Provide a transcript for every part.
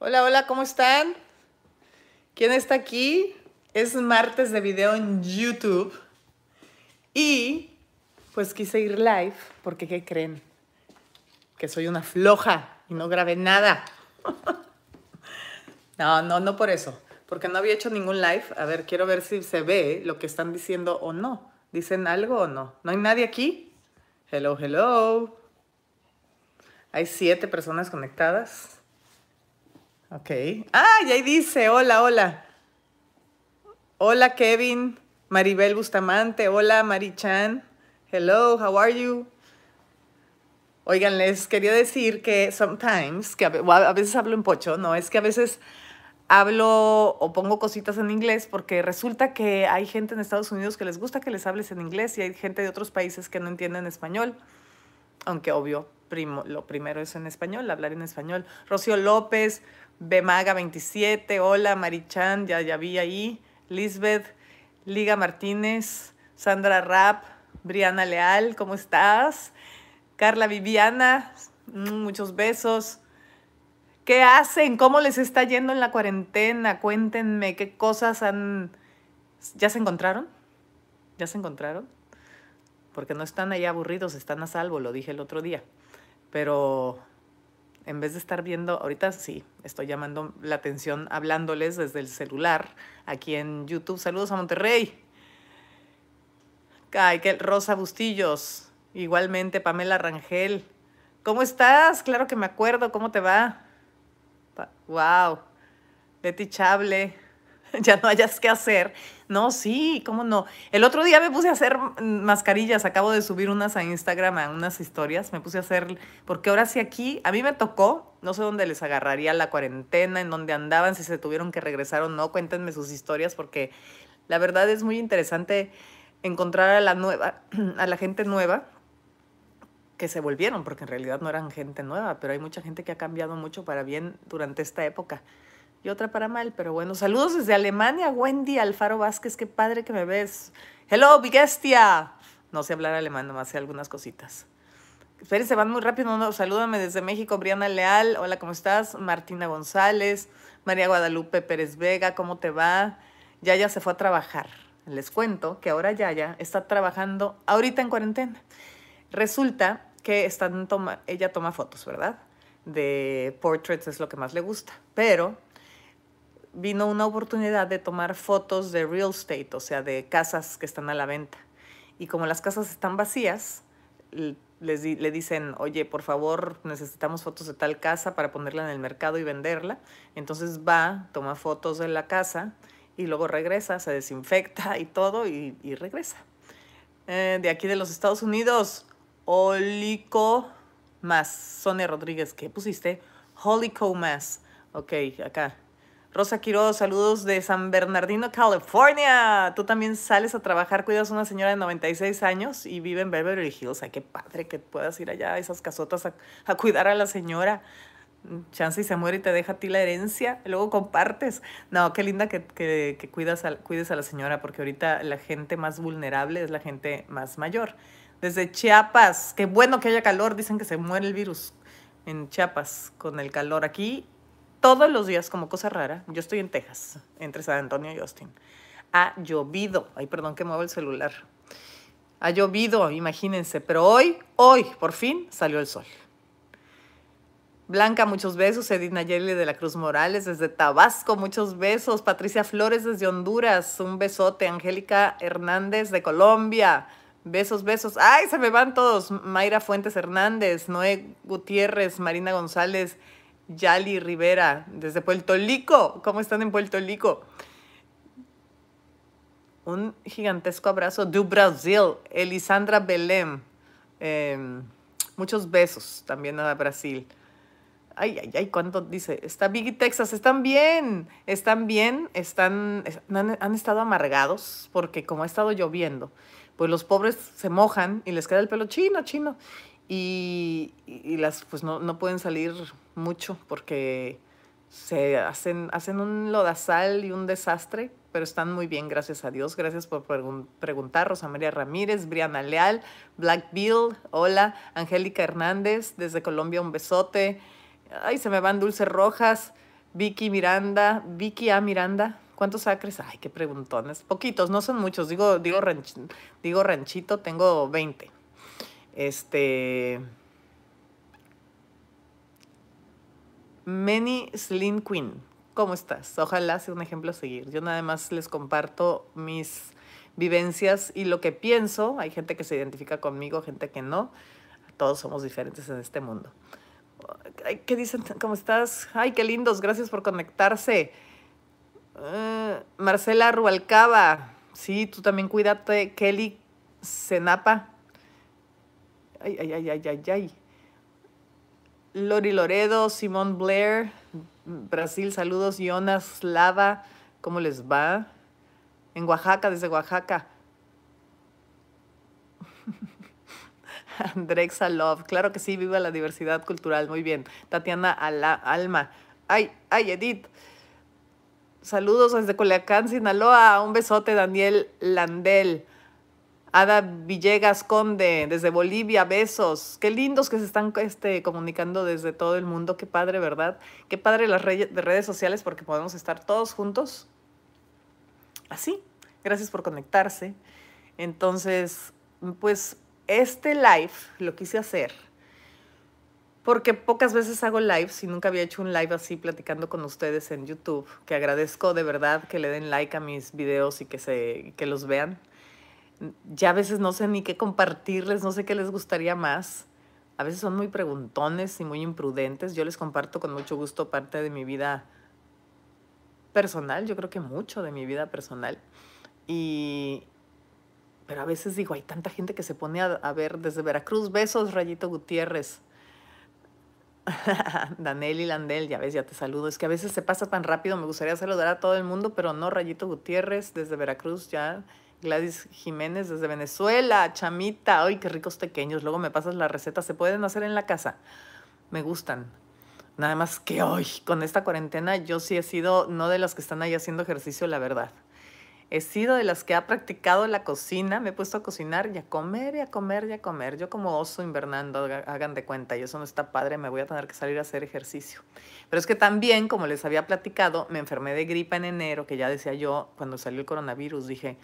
Hola, hola, ¿cómo están? ¿Quién está aquí? Es martes de video en YouTube. Y pues quise ir live porque, ¿qué creen? Que soy una floja y no grabé nada. no, no, no por eso. Porque no había hecho ningún live. A ver, quiero ver si se ve lo que están diciendo o no. ¿Dicen algo o no? ¿No hay nadie aquí? Hello, hello. Hay siete personas conectadas. Ok. Ah, y ahí dice, hola, hola. Hola, Kevin. Maribel Bustamante. Hola, Marichan. Hello, how are you? Oigan, les quería decir que sometimes, que a veces hablo en pocho, no, es que a veces hablo o pongo cositas en inglés porque resulta que hay gente en Estados Unidos que les gusta que les hables en inglés y hay gente de otros países que no entienden español, aunque obvio, primo, lo primero es en español, hablar en español. Rocío López, Bemaga 27, hola Marichan, ya, ya vi ahí, Lisbeth, Liga Martínez, Sandra Rapp, Briana Leal, ¿cómo estás? Carla Viviana, mm, muchos besos. ¿Qué hacen? ¿Cómo les está yendo en la cuarentena? Cuéntenme qué cosas han... ¿Ya se encontraron? ¿Ya se encontraron? Porque no están ahí aburridos, están a salvo, lo dije el otro día. Pero en vez de estar viendo, ahorita sí, estoy llamando la atención hablándoles desde el celular aquí en YouTube. Saludos a Monterrey. Que Rosa Bustillos. Igualmente, Pamela Rangel. ¿Cómo estás? Claro que me acuerdo. ¿Cómo te va? wow. Betty Chable. ya no hayas que hacer. No, sí, cómo no. El otro día me puse a hacer mascarillas, acabo de subir unas a Instagram, unas historias, me puse a hacer, porque ahora sí aquí, a mí me tocó, no sé dónde les agarraría la cuarentena, en dónde andaban, si se tuvieron que regresar o no, cuéntenme sus historias, porque la verdad es muy interesante encontrar a la nueva, a la gente nueva que se volvieron, porque en realidad no eran gente nueva, pero hay mucha gente que ha cambiado mucho para bien durante esta época y otra para mal, pero bueno, saludos desde Alemania, Wendy Alfaro Vázquez, qué padre que me ves. Hello, Bigestia. No sé hablar alemán, nomás sé algunas cositas. se van muy rápido, no, salúdame desde México, Briana Leal, hola, ¿cómo estás? Martina González, María Guadalupe Pérez Vega, ¿cómo te va? Yaya se fue a trabajar. Les cuento que ahora Yaya está trabajando ahorita en cuarentena. Resulta que están ella toma fotos, ¿verdad? De portraits es lo que más le gusta, pero vino una oportunidad de tomar fotos de real estate, o sea, de casas que están a la venta. Y como las casas están vacías, les le dicen, oye, por favor, necesitamos fotos de tal casa para ponerla en el mercado y venderla. Entonces va, toma fotos de la casa y luego regresa, se desinfecta y todo y, regresa. Eh, de aquí de los Estados Unidos, Holico Más. Sonia Rodríguez, ¿qué pusiste? Holico Más. Ok, acá. Rosa Quiroz, saludos de San Bernardino, California. Tú también sales a trabajar, cuidas a una señora de 96 años y vive en Beverly Hills. Ay, qué padre que puedas ir allá a esas casotas a, cuidar a la señora. Chance y se muere y te deja a ti la herencia, luego compartes. No, qué linda que, que, cuidas cuides a la señora, porque ahorita la gente más vulnerable es la gente más mayor. Desde Chiapas, qué bueno que haya calor, dicen que se muere el virus en Chiapas con el calor. Aquí todos los días, como cosa rara, yo estoy en Texas, entre San Antonio y Austin. Ha llovido. Ay, perdón que muevo el celular. Ha llovido, imagínense. Pero hoy, hoy, por fin, salió el sol. Blanca, muchos besos. Edina Yeli de la Cruz Morales desde Tabasco, muchos besos. Patricia Flores desde Honduras, un besote. Angélica Hernández de Colombia, besos, besos. Ay, se me van todos. Mayra Fuentes Hernández, Noé Gutiérrez, Marina González, Yali Rivera, desde Puerto Rico. ¿Cómo están en Puerto Rico? Un gigantesco abrazo de Brasil, Elisandra Belém. Em, muchos besos también a Brasil. Ay, ay, ay, ¿cuánto dice? Está Biggie Texas, están bien, están bien, están, han, estado amargados porque como ha estado lloviendo, pues los pobres se mojan y les queda el pelo chino, chino. Y, las, pues no, no pueden salir mucho porque se hacen, hacen un lodazal y un desastre, pero están muy bien, gracias a Dios. Gracias por preguntar, Rosa María Ramírez, Briana Leal, Black Bill, hola, Angélica Hernández, desde Colombia un besote. Ay, se me van Dulce Rojas, Vicky Miranda, Vicky A. Miranda, ¿cuántos acres? Ay, qué preguntones. Poquitos, no son muchos. Digo, digo, digo ranchito, tengo 20. Este. Many Slim Queen, ¿cómo estás? Ojalá sea un ejemplo a seguir. Yo nada más les comparto mis vivencias y lo que pienso. Hay gente que se identifica conmigo, gente que no. Todos somos diferentes en este mundo. ¿Qué dicen? ¿Cómo estás? Ay, qué lindos, gracias por conectarse. Eh, Marcela Rubalcaba, sí, tú también cuídate. Kelly Senapa. Ay, ay, ay, ay, ay, ay. Lori Loredo, Simón Blair, Brasil, saludos. Jonas Lava, ¿cómo les va? En Oaxaca, desde Oaxaca. Andrexa Love, claro que sí, viva la diversidad cultural, muy bien. Tatiana Alma, ay, ay, Edith. Saludos desde Coleacán, Sinaloa. Un besote, Daniel Landel. Ada Villegas Conde, desde Bolivia, besos. Qué lindos que se están este, comunicando desde todo el mundo. Qué padre, ¿verdad? Qué padre las redes sociales porque podemos estar todos juntos. Así. Gracias por conectarse. Entonces, pues este live lo quise hacer porque pocas veces hago lives y nunca había hecho un live así platicando con ustedes en YouTube, que agradezco de verdad que le den like a mis videos y que, se, que los vean. Ya a veces no sé ni qué compartirles, no sé qué les gustaría más. A veces son muy preguntones y muy imprudentes. Yo les comparto con mucho gusto parte de mi vida personal, yo creo que mucho de mi vida personal. Y, pero a veces digo, hay tanta gente que se pone a, ver desde Veracruz. Besos, Rayito Gutiérrez. Danel y Landel, ya ves, ya te saludo. Es que a veces se pasa tan rápido, me gustaría saludar a todo el mundo, pero no, Rayito Gutiérrez desde Veracruz ya. Gladys Jiménez desde Venezuela, Chamita, ay, qué ricos pequeños. Luego me pasas la receta, se pueden hacer en la casa. Me gustan. Nada más que hoy, con esta cuarentena, yo sí he sido no de las que están ahí haciendo ejercicio, la verdad. He sido de las que ha practicado la cocina, me he puesto a cocinar y a comer y a comer y a comer. Yo como oso invernando, hagan de cuenta, y eso no está padre, me voy a tener que salir a hacer ejercicio. Pero es que también, como les había platicado, me enfermé de gripa en enero, que ya decía yo, cuando salió el coronavirus, dije,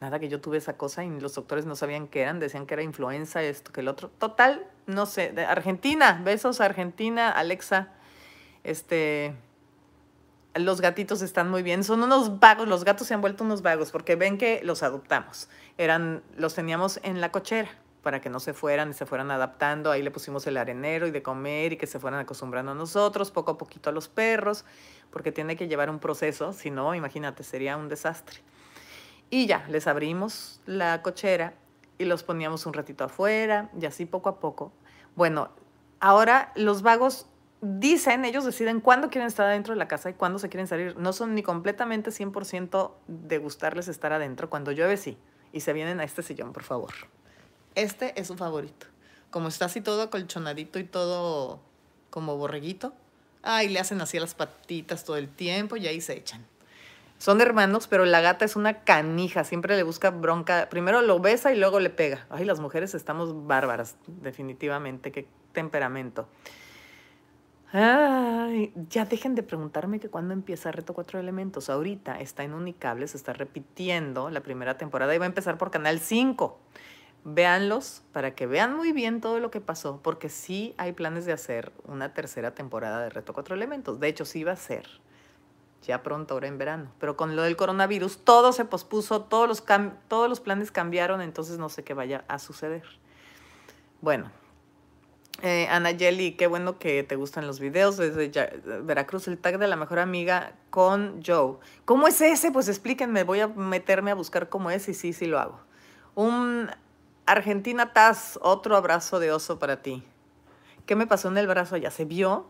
nada que yo tuve esa cosa y los doctores no sabían qué eran, decían que era influenza, esto, que el otro. Total, no sé, de Argentina, besos a Argentina, Alexa, este los gatitos están muy bien. Son unos vagos, los gatos se han vuelto unos vagos porque ven que los adoptamos. Eran, los teníamos en la cochera para que no se fueran y se fueran adaptando. Ahí le pusimos el arenero y de comer y que se fueran acostumbrando a nosotros, poco a poquito a los perros, porque tiene que llevar un proceso, si no, imagínate, sería un desastre. Y ya, les abrimos la cochera y los poníamos un ratito afuera y así poco a poco. Bueno, ahora los vagos dicen, ellos deciden cuándo quieren estar adentro de la casa y cuándo se quieren salir. No son ni completamente 100% de gustarles estar adentro. Cuando llueve, sí. Y se vienen a este sillón, por favor. Este es su favorito. Como está así todo acolchonadito y todo como borreguito. Ay, le hacen así las patitas todo el tiempo y ahí se echan. Son hermanos, pero la gata es una canija, siempre le busca bronca. Primero lo besa y luego le pega. Ay, las mujeres estamos bárbaras, definitivamente, qué temperamento. Ay, ya dejen de preguntarme que cuándo empieza Reto Cuatro Elementos. Ahorita está en Unicable, se está repitiendo la primera temporada y va a empezar por Canal 5. Véanlos para que vean muy bien todo lo que pasó, porque sí hay planes de hacer una tercera temporada de Reto Cuatro Elementos. De hecho, sí va a ser ya pronto, ahora en verano. Pero con lo del coronavirus, todo se pospuso, todos los, todos los planes cambiaron, entonces no sé qué vaya a suceder. Bueno, eh, Ana Yeli, qué bueno que te gustan los videos desde Veracruz, el tag de la mejor amiga con Joe. ¿Cómo es ese? Pues explíquenme, voy a meterme a buscar cómo es y sí, sí lo hago. Un Argentina Taz, otro abrazo de oso para ti. ¿Qué me pasó en el brazo? Ya se vio.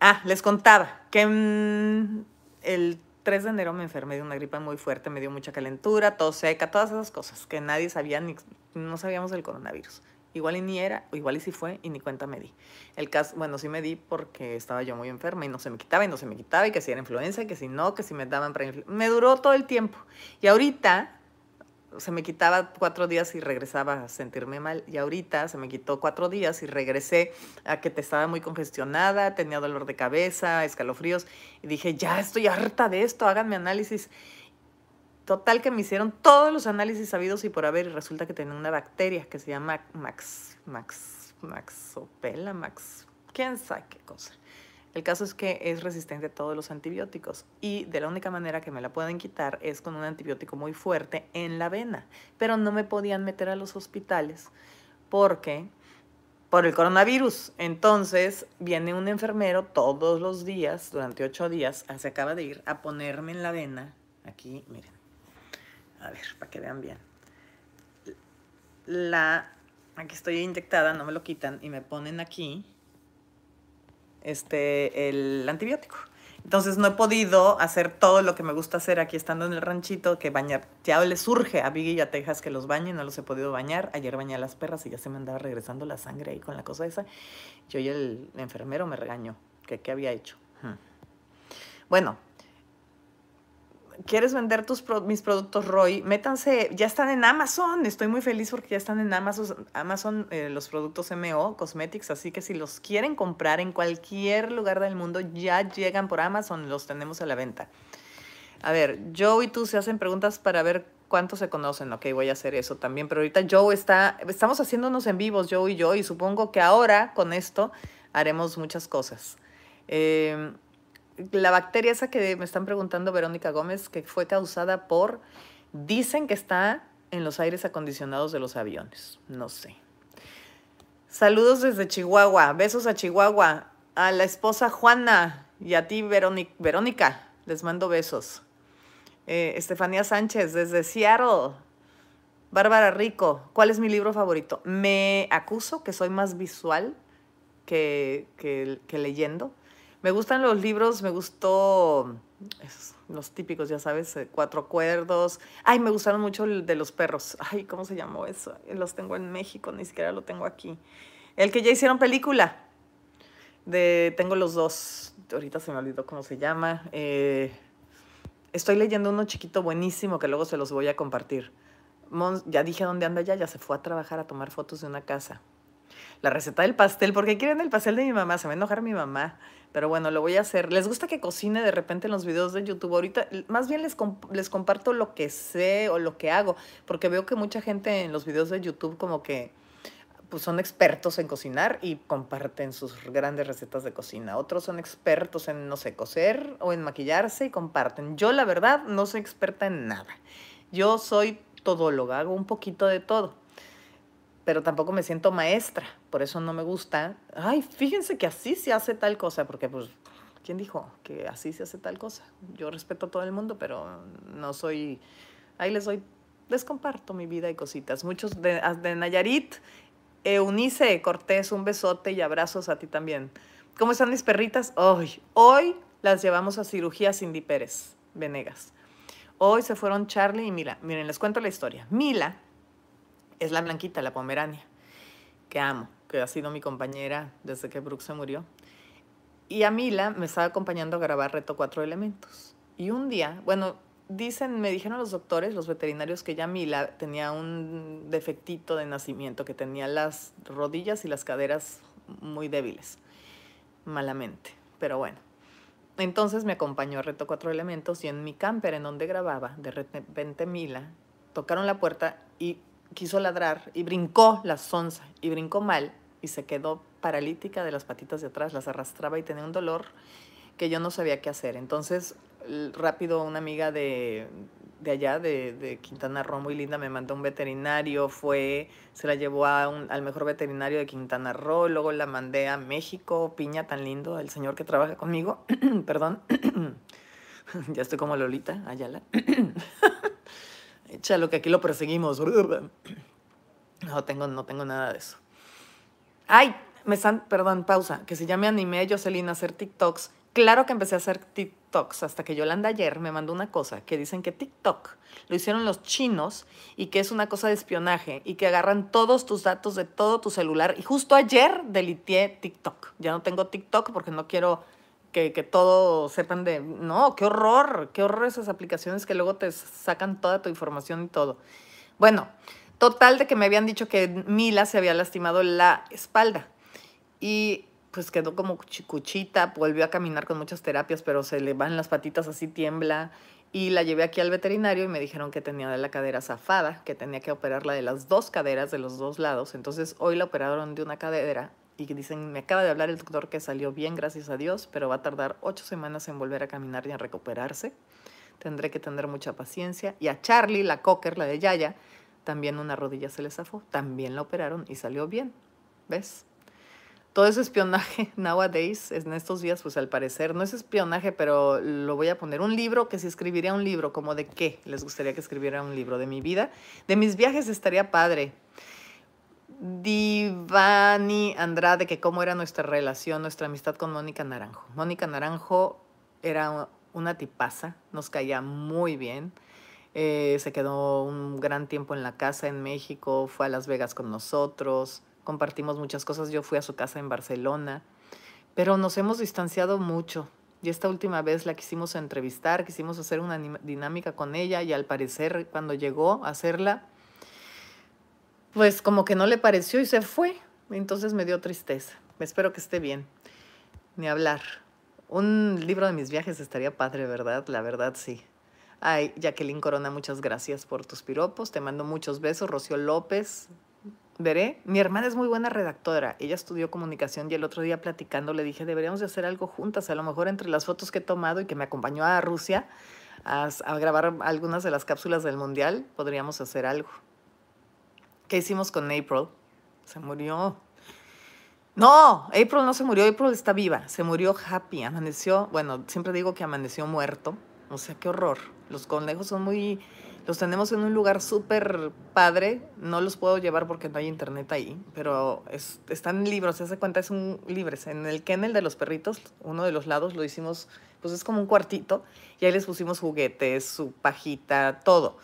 Ah, les contaba que mm, el 3 de enero me enfermé de una gripa muy fuerte, me dio mucha calentura, tos seca, todas esas cosas que nadie sabía, ni, no sabíamos del coronavirus. Igual y ni era, o igual y sí fue, y ni cuenta me di. El caso, bueno, sí me di porque estaba yo muy enferma y no se me quitaba y no se me quitaba, y que si era influenza, que si no, que si me daban para Me duró todo el tiempo. Y ahorita, se me quitaba cuatro días y regresaba a sentirme mal. Y ahorita se me quitó cuatro días y regresé a que te estaba muy congestionada, tenía dolor de cabeza, escalofríos. Y dije, ya estoy harta de esto, háganme análisis. Total que me hicieron todos los análisis sabidos y por haber y resulta que tenía una bacteria que se llama Max, Max, Maxopela, Max, quién sabe qué cosa. El caso es que es resistente a todos los antibióticos y de la única manera que me la pueden quitar es con un antibiótico muy fuerte en la vena. Pero no me podían meter a los hospitales porque por el coronavirus. Entonces viene un enfermero todos los días, durante ocho días, ah, se acaba de ir a ponerme en la vena, aquí, miren, a ver, para que vean bien. La, aquí estoy inyectada, no me lo quitan y me ponen aquí este, el antibiótico. Entonces no he podido hacer todo lo que me gusta hacer aquí estando en el ranchito, que bañar, ya le surge a Biggie y a Texas que los bañen, no los he podido bañar. Ayer bañé a las perras y ya se me andaba regresando la sangre ahí con la cosa esa. Yo y el enfermero me regañó, que qué había hecho. Hmm. Bueno, quieres vender tus mis productos Roy, métanse, ya están en Amazon. Estoy muy feliz porque ya están en Amazon, Amazon eh, los productos MO Cosmetics, así que si los quieren comprar en cualquier lugar del mundo, ya llegan por Amazon, los tenemos a la venta. A ver, Joe y tú se hacen preguntas para ver cuántos se conocen. Ok, voy a hacer eso también, pero ahorita Joe está, estamos haciéndonos en vivos, Joe y yo, y supongo que ahora con esto haremos muchas cosas. Eh, la bacteria esa que me están preguntando Verónica Gómez, que fue causada por, dicen que está en los aires acondicionados de los aviones. No sé. Saludos desde Chihuahua. Besos a Chihuahua. A la esposa Juana y a ti, Verónica. Les mando besos. Eh, Estefanía Sánchez desde Seattle. Bárbara Rico. ¿Cuál es mi libro favorito? Me acuso que soy más visual que, que, que leyendo. Me gustan los libros, me gustó los típicos, ya sabes, eh, cuatro cuerdos. Ay, me gustaron mucho el de los perros. Ay, ¿cómo se llamó eso? Los tengo en México, ni siquiera lo tengo aquí. El que ya hicieron película. De, tengo los dos. Ahorita se me olvidó cómo se llama. Eh, estoy leyendo uno chiquito buenísimo que luego se los voy a compartir. ya dije dónde anda ya, ya se fue a trabajar a tomar fotos de una casa. La receta del pastel, porque quieren el pastel de mi mamá, se va a enojar mi mamá. Pero bueno, lo voy a hacer. ¿Les gusta que cocine de repente en los videos de YouTube? Ahorita, más bien les, les comparto lo que sé o lo que hago, porque veo que mucha gente en los videos de YouTube como que pues son expertos en cocinar y comparten sus grandes recetas de cocina. Otros son expertos en, no sé, coser o en maquillarse y comparten. Yo, la verdad, no soy experta en nada. Yo soy todóloga, hago un poquito de todo pero tampoco me siento maestra, por eso no me gusta. Ay, fíjense que así se hace tal cosa, porque pues, ¿quién dijo que así se hace tal cosa? Yo respeto a todo el mundo, pero no soy, ahí les doy, les comparto mi vida y cositas. Muchos de, de Nayarit, Eunice Cortés, un besote y abrazos a ti también. ¿Cómo están mis perritas? Hoy, hoy las llevamos a cirugía Cindy Pérez, Venegas. Hoy se fueron Charlie y Mila. Miren, les cuento la historia. Mila es la blanquita, la pomerania, que amo, que ha sido mi compañera desde que Brooke se murió. Y a Mila me estaba acompañando a grabar Reto Cuatro Elementos. Y un día, bueno, dicen, me dijeron los doctores, los veterinarios, que ya Mila tenía un defectito de nacimiento, que tenía las rodillas y las caderas muy débiles, malamente. Pero bueno. Entonces me acompañó a Reto Cuatro Elementos y en mi camper en donde grababa, de repente Mila, tocaron la puerta y quiso ladrar y brincó la sonza y brincó mal y se quedó paralítica de las patitas de atrás, las arrastraba y tenía un dolor que yo no sabía qué hacer. Entonces, rápido una amiga de, de allá, de, de, Quintana Roo, muy linda, me mandó un veterinario, fue, se la llevó a al mejor veterinario de Quintana Roo, luego la mandé a México, Piña, tan lindo, el señor que trabaja conmigo, perdón, ya estoy como Lolita, Ayala. Échalo, que aquí lo perseguimos. No tengo, no tengo nada de eso. Ay, me están, perdón, pausa, que se llame Anime Jocelyn a hacer TikToks. Claro que empecé a hacer TikToks hasta que Yolanda ayer me mandó una cosa que dicen que TikTok lo hicieron los chinos y que es una cosa de espionaje y que agarran todos tus datos de todo tu celular. Y justo ayer deliteé TikTok. Ya no tengo TikTok porque no quiero que, que todo sepan de, no, qué horror, qué horror esas aplicaciones que luego te sacan toda tu información y todo. Bueno, total de que me habían dicho que Mila se había lastimado la espalda. Y pues quedó como cuchita, volvió a caminar con muchas terapias, pero se le van las patitas así, tiembla. Y la llevé aquí al veterinario y me dijeron que tenía de la cadera zafada, que tenía que operarla de las dos caderas, de los dos lados. Entonces hoy la operaron de una cadera y dicen, me acaba de hablar el doctor que salió bien, gracias a Dios, pero va a tardar ocho semanas en volver a caminar y a recuperarse. Tendré que tener mucha paciencia. Y a Charlie, la cocker, la de Yaya, también una rodilla se le zafó. También la operaron y salió bien. ¿Ves? todo ese espionaje nowadays, en estos días, pues al parecer, no es espionaje, pero lo voy a poner. Un libro, que si escribiría un libro, como de qué les gustaría que escribiera un libro, de mi vida, de mis viajes estaría padre. Divani Andrade, que cómo era nuestra relación, nuestra amistad con Mónica Naranjo. Mónica Naranjo era una tipaza, nos caía muy bien. Eh, se quedó un gran tiempo en la casa en México, fue a Las Vegas con nosotros compartimos muchas cosas. Yo fui a su casa en Barcelona, pero nos hemos distanciado mucho. Y esta última vez la quisimos entrevistar, quisimos hacer una dinámica con ella y al parecer cuando llegó a hacerla, pues como que no le pareció y se fue. Entonces me dio tristeza. Espero que esté bien. Ni hablar. Un libro de mis viajes estaría padre, ¿verdad? La verdad, sí. Ay, Jacqueline Corona, muchas gracias por tus piropos. Te mando muchos besos. Rocío López, veré. Mi hermana es muy buena redactora. Ella estudió comunicación y el otro día platicando le dije, deberíamos de hacer algo juntas. A lo mejor entre las fotos que he tomado y que me acompañó a Rusia a, grabar algunas de las cápsulas del Mundial, podríamos hacer algo. ¿Qué hicimos con April? Se murió. No, April no se murió, April está viva. Se murió Happy, amaneció, bueno, siempre digo que amaneció muerto. O sea, qué horror. Los conejos son muy los tenemos en un lugar súper padre. No los puedo llevar porque no hay internet ahí, pero están libros. Se hace cuenta, es un libres. En el kennel de los perritos, uno de los lados lo hicimos, pues es como un cuartito, y ahí les pusimos juguetes, su pajita, todo.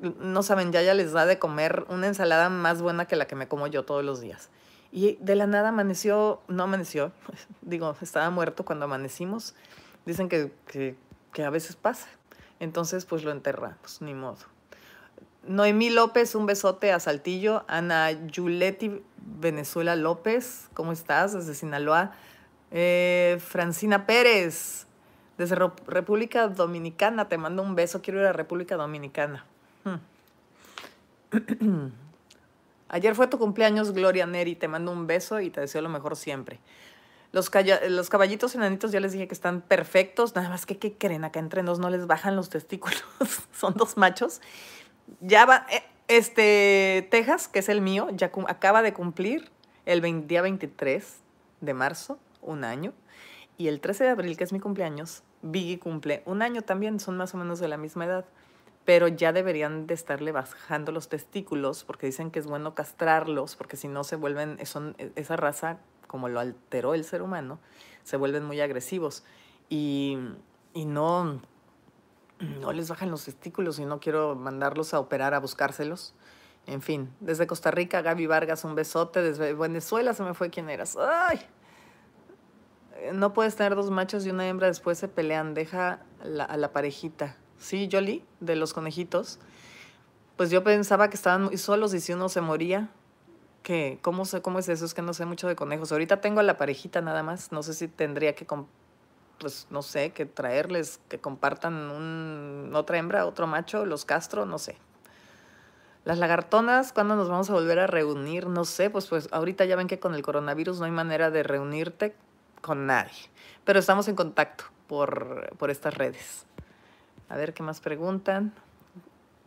No saben, ya ya les da de comer una ensalada más buena que la que me como yo todos los días. Y de la nada amaneció, no amaneció, digo, estaba muerto cuando amanecimos. Dicen que, que, que a veces pasa. Entonces, pues lo enterramos, ni modo. Noemí López, un besote a Saltillo. Ana Yuletti Venezuela López, ¿cómo estás? Desde Sinaloa. Eh, Francina Pérez, desde República Dominicana, te mando un beso. Quiero ir a República Dominicana. Ayer fue tu cumpleaños, Gloria Neri. Te mando un beso y te deseo lo mejor siempre. Los, los caballitos enanitos ya les dije que están perfectos, nada más que, ¿qué creen? Acá entre nos no les bajan los testículos, son dos machos. Ya va, eh, este, Texas, que es el mío, ya acaba de cumplir el día 23 de marzo, un año. Y el 13 de abril, que es mi cumpleaños, Biggie cumple un año también, son más o menos de la misma edad. Pero ya deberían de estarle bajando los testículos porque dicen que es bueno castrarlos porque si no se vuelven, son esa raza como lo alteró el ser humano, se vuelven muy agresivos y, no, no les bajan los testículos y no quiero mandarlos a operar a buscárselos. En fin, desde Costa Rica, Gaby Vargas, un besote. Desde Venezuela se me fue quién eras. ¡Ay! No puedes tener dos machos y una hembra, después se pelean. Deja a la parejita. Sí, Jolie, de los conejitos. Pues yo pensaba que estaban solos y si uno se moría, ¿Cómo, sé, ¿Cómo es eso? Es que no sé mucho de conejos. Ahorita tengo a la parejita nada más. No sé si tendría que, pues no sé, que traerles, que compartan un, otra hembra, otro macho, los castro, no sé. Las lagartonas, ¿cuándo nos vamos a volver a reunir? No sé, pues, pues ahorita ya ven que con el coronavirus no hay manera de reunirte con nadie. Pero estamos en contacto por, por estas redes. A ver qué más preguntan.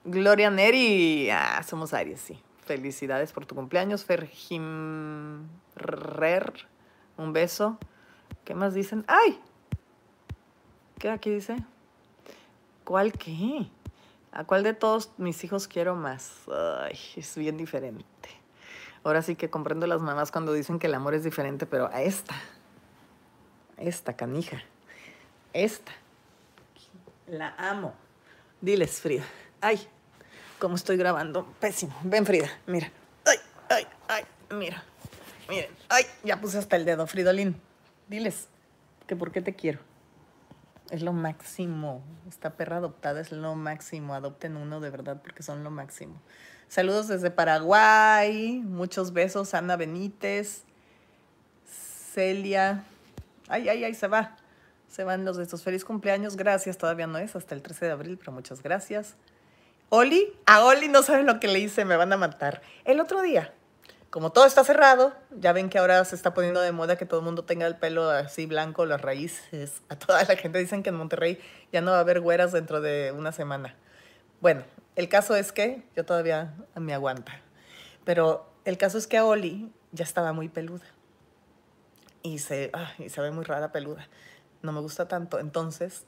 Gloria Neri. Ah, somos Aries, sí. Felicidades por tu cumpleaños, Ferjimrer. Un beso. ¿Qué más dicen? ¡Ay! ¿Qué aquí dice? ¿Cuál qué? ¿A cuál de todos mis hijos quiero más? Ay, es bien diferente. Ahora sí que comprendo las mamás cuando dicen que el amor es diferente, pero a esta, esta canija, esta, la amo. Diles, Frida. Ay, como estoy grabando. Pésimo. Ven, Frida, mira. Ay, ay, ay, mira. Miren. Ay, ya puse hasta el dedo, Fridolín. Diles que por qué te quiero. Es lo máximo. Esta perra adoptada es lo máximo. Adopten uno de verdad porque son lo máximo. Saludos desde Paraguay. Muchos besos. Ana Benítez. Celia. Ay, ay, ay, se va. Se van los de estos. Feliz cumpleaños. Gracias. Todavía no es hasta el 13 de abril, pero muchas gracias. Oli, a Oli no saben lo que le hice, me van a matar. El otro día, como todo está cerrado, ya ven que ahora se está poniendo de moda que todo el mundo tenga el pelo así blanco, las raíces. A toda la gente dicen que en Monterrey ya no va a haber güeras dentro de una semana. Bueno, el caso es que yo todavía me aguanta. Pero el caso es que a Oli ya estaba muy peluda. Y se, ah, y se ve muy rara peluda. No me gusta tanto. Entonces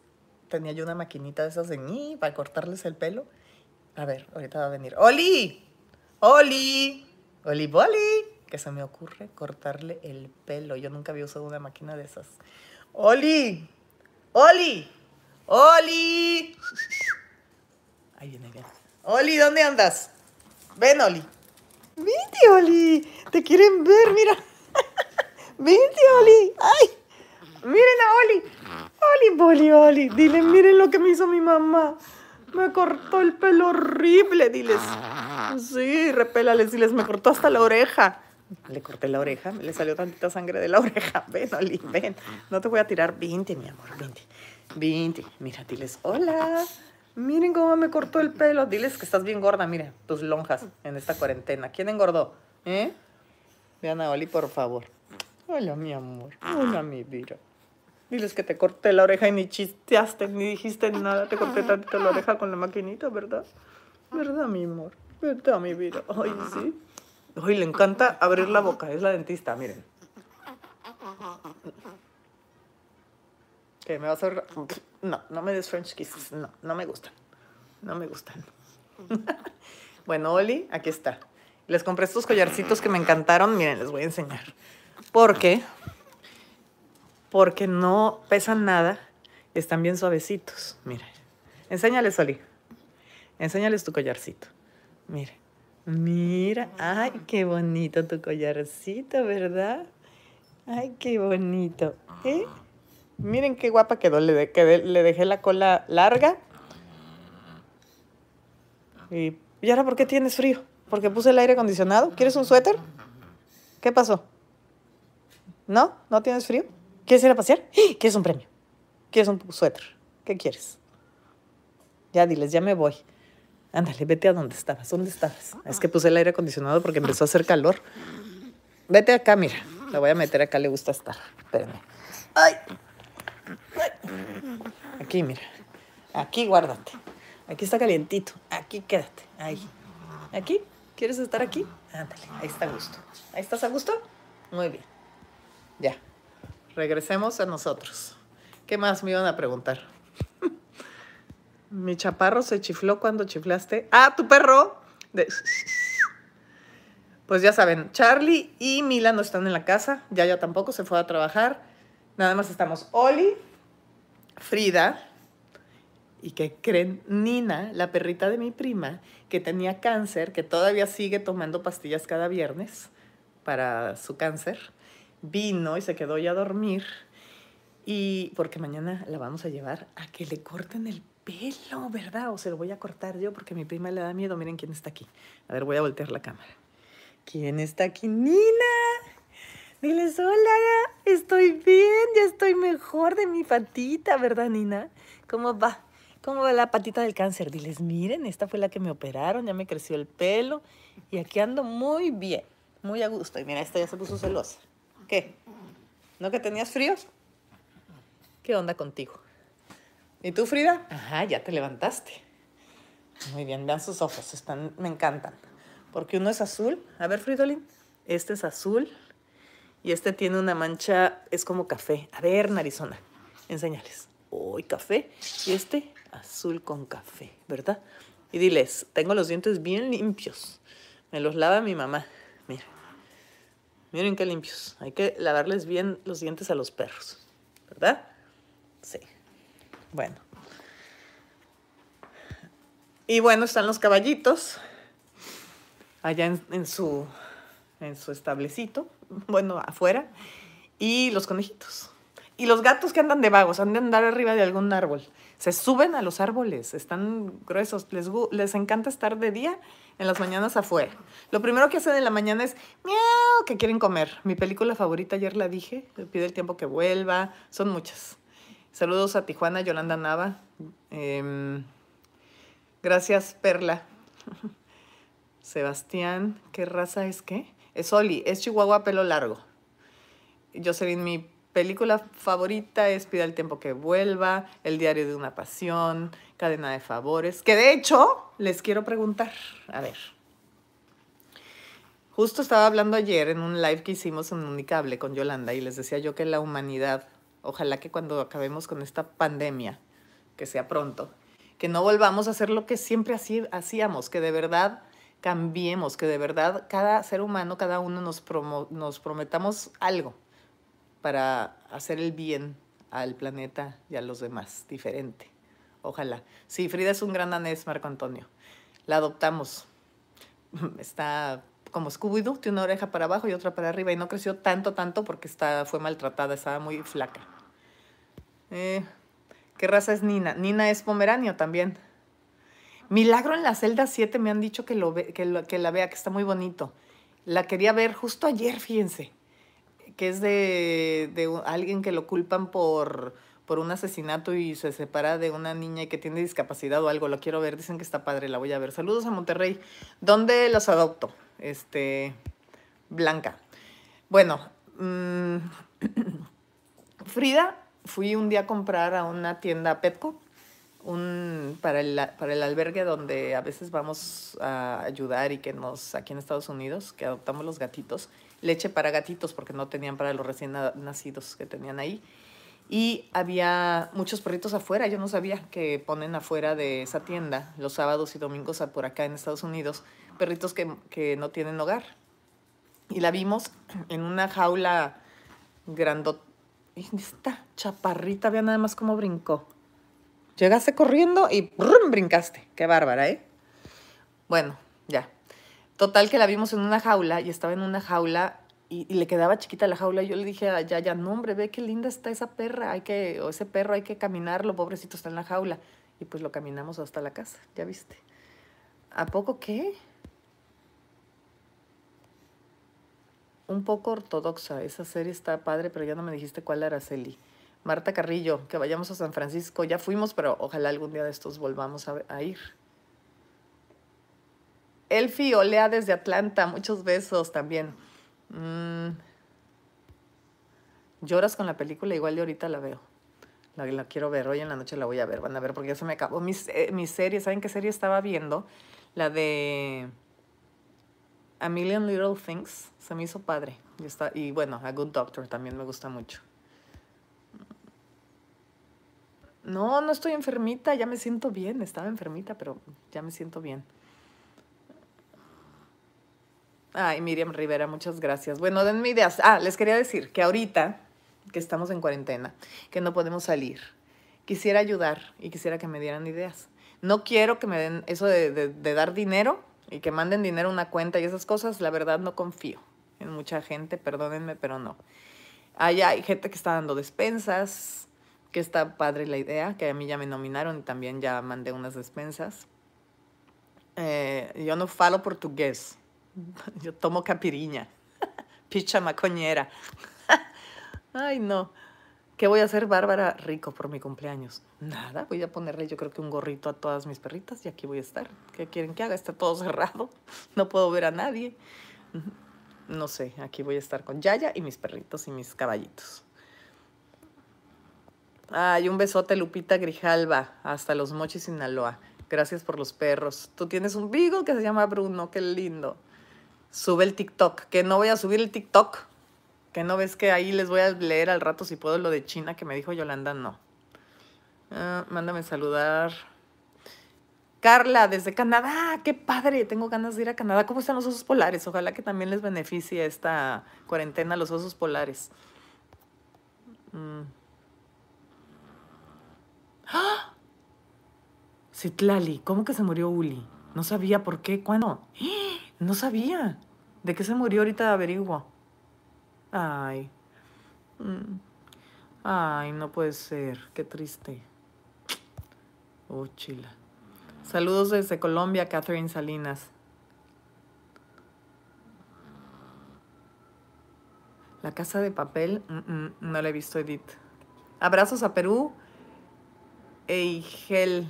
tenía yo una maquinita de esas de mí para cortarles el pelo a ver, ahorita va a venir. ¡Oli! ¡Oli! ¡Oli, boli! Que se me ocurre cortarle el pelo. Yo nunca había usado una máquina de esas. ¡Oli! ¡Oli! ¡Oli! Ahí viene, viene. ¡Oli, ¿dónde andas? Ven, Oli. Vente, Oli. Te quieren ver, mira. Vente, Oli. ¡Ay! Miren a Oli. Oli, boli, Oli. Dile, miren lo que me hizo mi mamá. Me cortó el pelo horrible, diles. Sí, repélales, diles, me cortó hasta la oreja. Le corté la oreja, le salió tantita sangre de la oreja. Ven, Oli, ven. No te voy a tirar 20, mi amor, 20. 20. Mira, diles, hola. Miren cómo me cortó el pelo. Diles que estás bien gorda, mira, tus lonjas en esta cuarentena. ¿Quién engordó? ¿Eh? Vean a Oli, por favor. Hola, mi amor. Hola, mi vida. Diles que te corté la oreja y ni chisteaste, ni dijiste nada. Te corté tantito la oreja con la maquinita, ¿verdad? ¿Verdad, mi amor? ¿Verdad, mi vida? Ay, sí. Ay, le encanta abrir la boca. Es la dentista, miren. ¿Qué? ¿Me vas a ver? No, no me des French kisses. No, no me gustan. No me gustan. bueno, Oli, aquí está. Les compré estos collarcitos que me encantaron. Miren, les voy a enseñar. Porque porque no pesan nada, están bien suavecitos. Mire, enséñales, Oli. Enséñales tu collarcito. Mire, mira, ay, qué bonito tu collarcito, ¿verdad? Ay, qué bonito. ¿Eh? Miren qué guapa quedó, le, le dejé la cola larga. Y, ¿Y ahora por qué tienes frío? ¿Porque puse el aire acondicionado? ¿Quieres un suéter? ¿Qué pasó? ¿No? ¿No tienes frío? ¿Quieres ir a pasear? ¿Quieres un premio? ¿Quieres un suéter? ¿Qué quieres? Ya diles, ya me voy. Ándale, vete a donde estabas. ¿Dónde estabas? Es que puse el aire acondicionado porque empezó a hacer calor. Vete acá, mira. La voy a meter acá, le gusta estar. Espérame. ¡Ay! Aquí, mira. Aquí guárdate. Aquí está calientito. Aquí quédate. Ahí. ¿Aquí? ¿Quieres estar aquí? Ándale, ahí está a gusto. ¿Ahí estás a gusto? Muy bien. Ya. Regresemos a nosotros. ¿Qué más me iban a preguntar? Mi chaparro se chifló cuando chiflaste. Ah, tu perro. Pues ya saben, Charlie y Mila no están en la casa. Ya ya tampoco se fue a trabajar. Nada más estamos Oli, Frida y que creen Nina, la perrita de mi prima, que tenía cáncer, que todavía sigue tomando pastillas cada viernes para su cáncer vino y se quedó ya a dormir. Y porque mañana la vamos a llevar a que le corten el pelo, ¿verdad? O se lo voy a cortar yo porque mi prima le da miedo. Miren quién está aquí. A ver, voy a voltear la cámara. ¿Quién está aquí? Nina. Diles, hola, estoy bien, ya estoy mejor de mi patita, ¿verdad, Nina? ¿Cómo va? ¿Cómo va la patita del cáncer? Diles, miren, esta fue la que me operaron, ya me creció el pelo y aquí ando muy bien, muy a gusto. Y mira, esta ya se puso celosa. ¿Qué? ¿No que tenías frío? ¿Qué onda contigo? ¿Y tú, Frida? Ajá, ya te levantaste. Muy bien, vean sus ojos, están, me encantan. Porque uno es azul. A ver, Fridolin. Este es azul. Y este tiene una mancha, es como café. A ver, narizona, enséñales. Uy, café. Y este, azul con café, ¿verdad? Y diles, tengo los dientes bien limpios. Me los lava mi mamá. Miren qué limpios. Hay que lavarles bien los dientes a los perros. ¿Verdad? Sí. Bueno. Y bueno, están los caballitos allá en, su, en su establecito, bueno, afuera, y los conejitos. Y los gatos que andan de vagos, han de andar arriba de algún árbol. Se suben a los árboles, están gruesos. Les, les encanta estar de día, en las mañanas afuera. Lo primero que hacen en la mañana es miau, que quieren comer. Mi película favorita, ayer la dije, pide el tiempo que vuelva. Son muchas. Saludos a Tijuana, Yolanda Nava. Em, gracias, Perla. Sebastián, ¿qué raza es qué? Es Oli, es Chihuahua pelo largo. Jocelyn, mi película favorita es Pida el tiempo que vuelva, El diario de una pasión, Cadena de favores, que de hecho les quiero preguntar, a ver. Justo estaba hablando ayer en un live que hicimos en Unicable con Yolanda y les decía yo que la humanidad Ojalá que cuando acabemos con esta pandemia, que sea pronto, que no volvamos a hacer lo que siempre hacíamos, que de verdad cambiemos, que de verdad cada ser humano, cada uno nos, nos prometamos algo para hacer el bien al planeta y a los demás, diferente. Ojalá. Sí, Frida es un gran danés, Marco Antonio. La adoptamos. Está como Scooby-Doo, tiene una oreja para abajo y otra para arriba y no creció tanto, tanto porque fue maltratada, estaba muy flaca. Eh, ¿Qué raza es Nina? Nina es pomeranio también. Milagro en la celda 7 me han dicho que, lo que, la vea, que está muy bonito. La quería ver justo ayer, fíjense, que es de, de alguien que lo culpan por, por un asesinato y se separa de una niña que tiene discapacidad o algo. Lo quiero ver, dicen que está padre, la voy a ver. Saludos a Monterrey. ¿Dónde los adopto? este, Blanca. Bueno, mm, Frida, fui un día a comprar a una tienda Petco un, para, el, para el albergue donde a veces vamos a ayudar y que nos, aquí en Estados Unidos, que adoptamos los gatitos, leche para gatitos porque no tenían para los recién nacidos que tenían ahí. Y había muchos perritos afuera, yo no sabía que ponen afuera de esa tienda los sábados y domingos por acá en Estados Unidos perritos que, no tienen hogar. Y la vimos en una jaula grandota. Esta chaparrita, vea nada más cómo brincó. Llegaste corriendo y brincaste. Qué bárbara, ¿eh? Bueno, ya. Total que la vimos en una jaula y estaba en una jaula y, le quedaba chiquita la jaula. Y yo le dije a ya, ya, no, hombre, ve qué linda está esa perra. Hay que, o ese perro hay que caminarlo, pobrecito está en la jaula. Y pues lo caminamos hasta la casa, ya viste. ¿A poco qué? un poco ortodoxa. Esa serie está padre, pero ya no me dijiste cuál era, Celi. Marta Carrillo, que vayamos a San Francisco. Ya fuimos, pero ojalá algún día de estos volvamos a, ir. Elfi Olea desde Atlanta, muchos besos también. Mm. Lloras con la película, igual de ahorita la veo. La, quiero ver, hoy en la noche la voy a ver, van a ver, porque ya se me acabó mi, eh, serie. ¿Saben qué serie estaba viendo? La de a Million Little Things se me hizo padre. Y, está, y bueno, A Good Doctor también me gusta mucho. No, no estoy enfermita, ya me siento bien. Estaba enfermita, pero ya me siento bien. Ay, Miriam Rivera, muchas gracias. Bueno, denme ideas. Ah, les quería decir que ahorita, que estamos en cuarentena, que no podemos salir, quisiera ayudar y quisiera que me dieran ideas. No quiero que me den eso de, de dar dinero, y que manden dinero a una cuenta y esas cosas, la verdad no confío en mucha gente, perdónenme, pero no. Allá hay gente que está dando despensas, que está padre la idea, que a mí ya me nominaron y también ya mandé unas despensas. Eh, yo no falo portugués, yo tomo capiriña, picha macoñera. Ay, no. ¿Qué voy a hacer, Bárbara Rico, por mi cumpleaños? Nada, voy a ponerle yo creo que un gorrito a todas mis perritas y aquí voy a estar. ¿Qué quieren que haga? Está todo cerrado, no puedo ver a nadie. No sé, aquí voy a estar con Yaya y mis perritos y mis caballitos. Ay, un besote, Lupita Grijalva, hasta los Mochis, Sinaloa. Gracias por los perros. Tú tienes un beagle que se llama Bruno, qué lindo. Sube el TikTok, que no voy a subir el TikTok que no ves que ahí les voy a leer al rato si puedo lo de China que me dijo Yolanda, no. Ah, mándame saludar. Carla, desde Canadá, qué padre, tengo ganas de ir a Canadá. ¿Cómo están los osos polares? Ojalá que también les beneficie esta cuarentena los osos polares. Mm. ¡Ah! Citlali, ¿cómo que se murió Uli? No sabía por qué, cuándo. No sabía. ¿De qué se murió ahorita averiguo? Ay. Mm. Ay, no puede ser. Qué triste. Oh, chila. Saludos desde Colombia, Catherine Salinas. La casa de papel, no la he visto, Edith. Abrazos a Perú. Eigel.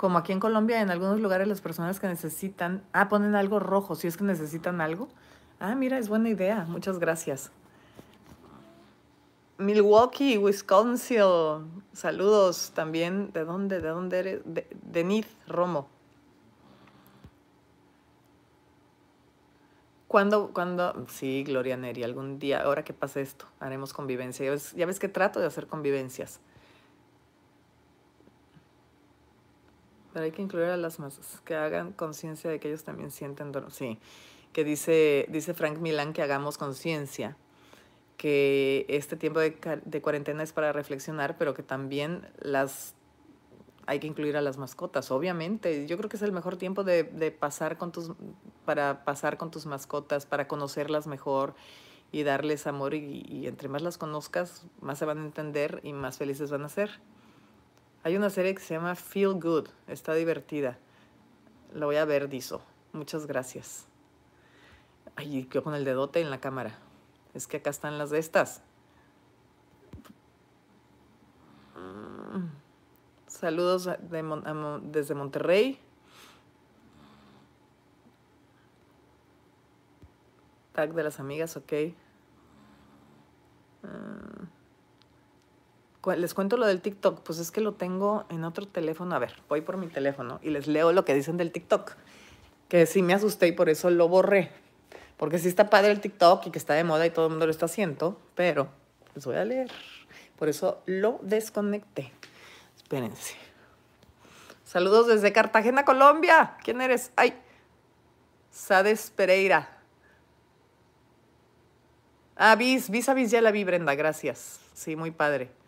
Como aquí en Colombia, en algunos lugares las personas que necesitan, ah, ponen algo rojo, si es que necesitan algo. Ah, mira, es buena idea. Muchas gracias. Milwaukee, Wisconsin. Saludos también. ¿De dónde? ¿De dónde eres? De, Denith Romo. Cuando, cuando, sí, Gloria Neri, algún día, ahora que pase esto, haremos convivencia. Ya ves que trato de hacer convivencias. Pero hay que incluir a las masas, que hagan conciencia de que ellos también sienten dolor. Sí, que dice, dice Frank Milán que hagamos conciencia, que este tiempo de, de, cuarentena es para reflexionar, pero que también las hay que incluir a las mascotas, obviamente. Yo creo que es el mejor tiempo de, de pasar con tus, para pasar con tus mascotas, para conocerlas mejor y darles amor y, y entre más las conozcas, más se van a entender y más felices van a ser. Hay una serie que se llama Feel Good. Está divertida. La voy a ver, Diso. Muchas gracias. Ay, yo con el dedote en la cámara. Es que acá están las de estas. Mm. Saludos desde Monterrey. Tag de las amigas, ok. Uh. Les cuento lo del TikTok, pues es que lo tengo en otro teléfono. A ver, voy por mi teléfono y les leo lo que dicen del TikTok. Que sí me asusté y por eso lo borré. Porque sí está padre el TikTok y que está de moda y todo el mundo lo está haciendo, pero les voy a leer. Por eso lo desconecté. Espérense. Saludos desde Cartagena, Colombia. ¿Quién eres? Ay, Sades Pereira. Ah, Vis a Vis ya la vi, Brenda, gracias. Sí, muy padre.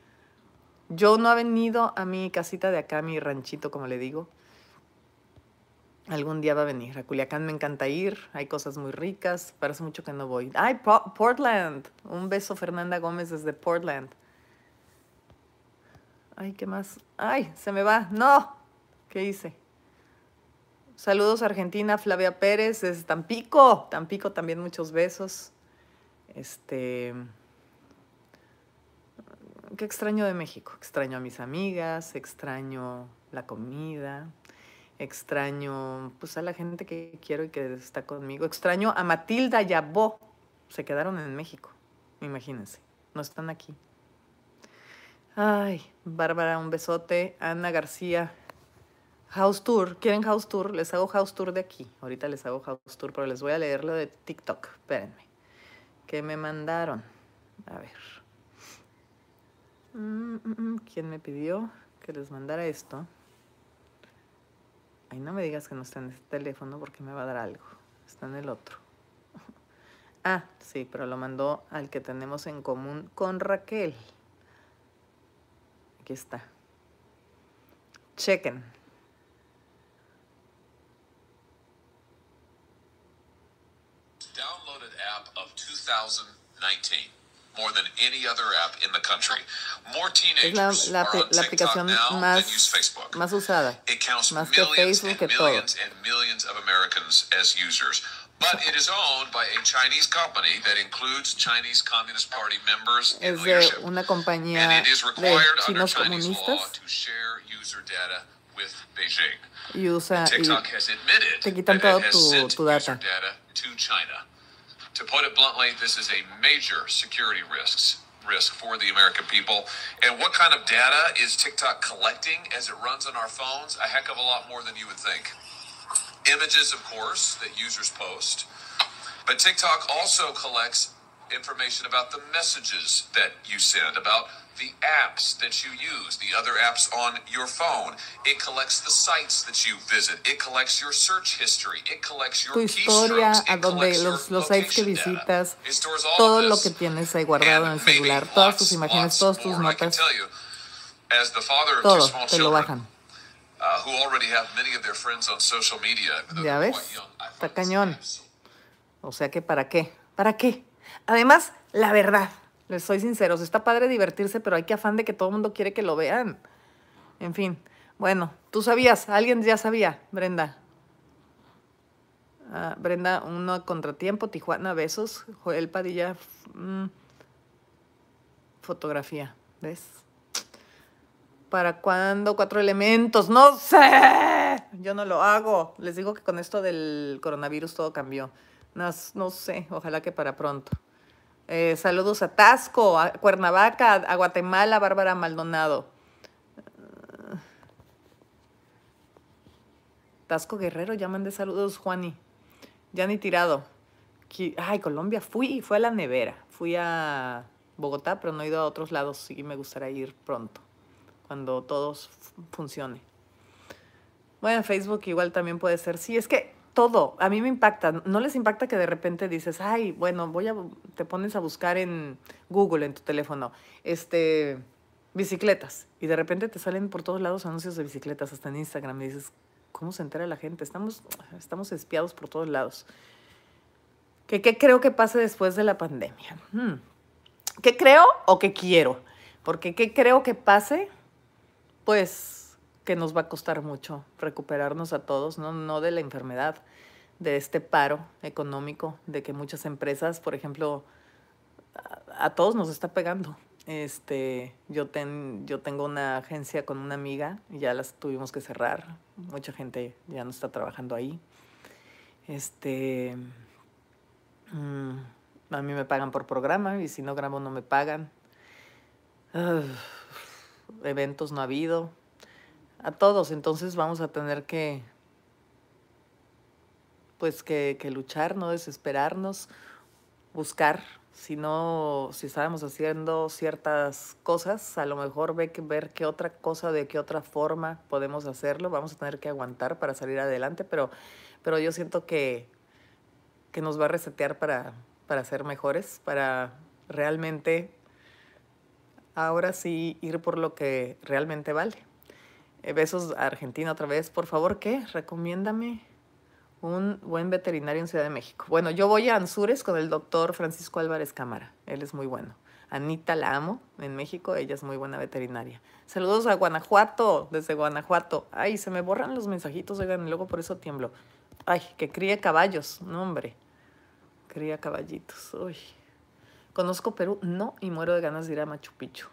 Yo no ha venido a mi casita de acá, mi ranchito, como le digo. Algún día va a venir. A Culiacán me encanta ir. Hay cosas muy ricas. Parece mucho que no voy. ¡Ay, Portland! Un beso, Fernanda Gómez, desde Portland. Ay, ¿qué más? ¡Ay, se me va! ¡No! ¿Qué hice? Saludos Argentina, Flavia Pérez, desde Tampico. Tampico también muchos besos. Este qué extraño de México. Extraño a mis amigas, extraño la comida, extraño pues a la gente que quiero y que está conmigo. Extraño a Matilda y a Bo. Se quedaron en México, imagínense. No están aquí. Ay, Bárbara, un besote. Ana García. House Tour. ¿Quieren House Tour? Les hago House Tour de aquí. Ahorita les hago House Tour, pero les voy a leer lo de TikTok. Espérenme. ¿Qué me mandaron? A ver. Mm, mm, mm, ¿Quién me pidió que les mandara esto? Ay, no me digas que no está en este teléfono porque me va a dar algo. Está en el otro. Ah, sí, pero lo mandó al que tenemos en común con Raquel. Aquí está. Chequen. Downloaded app of 2019. More than any other app in the country. More teenagers es la, la, la aplicación más, than use Facebook. más usada. It counts más que millions Facebook, que todo. millions and millions of Americans as users. But it is owned by a Chinese company that includes Chinese Communist Party members in Es de leadership. una compañía And it is de required under chinos Chinese law comunistas to share user data with Beijing. y usa y TikTok has admitted te quitan that todo it has tu, sent tu user data. To put it bluntly, this is a major security risks risk for the American people. And what kind of data is TikTok collecting as it runs on our phones? A heck of a lot more than you would think. Images, of course, that users post. But TikTok also collects information about the messages that you send, about the apps that you use, the other apps on your phone. It collects the sites that you visit. It collects your search history. It collects your tu historia, a donde los, los sites que visitas, todo lo que tienes ahí guardado en el celular, todas tus imágenes, todas tus notas, todo te lo bajan. who already have many of their friends on social media, even though Ya ves, está cañón. O sea que, ¿para qué? ¿Para qué? Además, la verdad, les soy sinceros, está padre divertirse, pero hay que afán de que todo el mundo quiere que lo vean. En fin, bueno, tú sabías, alguien ya sabía, Brenda. Ah, Brenda, uno contratiempo, Tijuana, besos, Joel Padilla, mm, fotografía, ¿ves? ¿Para cuándo? Cuatro elementos, no sé. Yo no lo hago. Les digo que con esto del coronavirus todo cambió. No, no sé, ojalá que para pronto. Eh, saludos a Tasco, a Cuernavaca, a Guatemala, Bárbara Maldonado. Tasco Guerrero, ya mandé saludos, Juani. Ya ni tirado. Ay, Colombia, fui, fui a la nevera. Fui a Bogotá, pero no he ido a otros lados. Sí me gustaría ir pronto, cuando todo funcione. Bueno, Facebook igual también puede ser. Sí, es que todo, a mí me impacta. ¿No les impacta que de repente dices, ay, bueno, voy a, te pones a buscar en Google, en tu teléfono, este, bicicletas, y de repente te salen por todos lados anuncios de bicicletas, hasta en Instagram, y dices, ¿cómo se entera la gente? Estamos, estamos espiados por todos lados. ¿Qué, qué creo que pase después de la pandemia? Hmm. ¿Qué creo o qué quiero? Porque ¿qué creo que pase? Pues que nos va a costar mucho recuperarnos a todos, no, no de la enfermedad, de este paro económico, de que muchas empresas, por ejemplo, a, todos nos está pegando. Este, yo, ten, yo tengo una agencia con una amiga y ya las tuvimos que cerrar. Mucha gente ya no está trabajando ahí. Este, mm, a mí me pagan por programa y si no grabo no me pagan. eventos no ha habido a todos, entonces vamos a tener que, pues que, luchar, no desesperarnos, buscar, si no, si estábamos haciendo ciertas cosas, a lo mejor ve que, ver qué otra cosa, de qué otra forma podemos hacerlo, vamos a tener que aguantar para salir adelante, pero, pero yo siento que, que nos va a resetear para, para ser mejores, para realmente ahora sí ir por lo que realmente vale. Eh, besos a Argentina otra vez. Por favor, ¿qué? Recomiéndame un buen veterinario en Ciudad de México. Bueno, yo voy a Anzures con el doctor Francisco Álvarez Cámara. Él es muy bueno. Anita la amo en México, ella es muy buena veterinaria. Saludos a Guanajuato, desde Guanajuato. Ay, se me borran los mensajitos, oigan, y luego por eso tiemblo. Ay, que críe caballos, no hombre. Cría caballitos. Uy. ¿Conozco Perú? No, y muero de ganas de ir a Machu Picchu.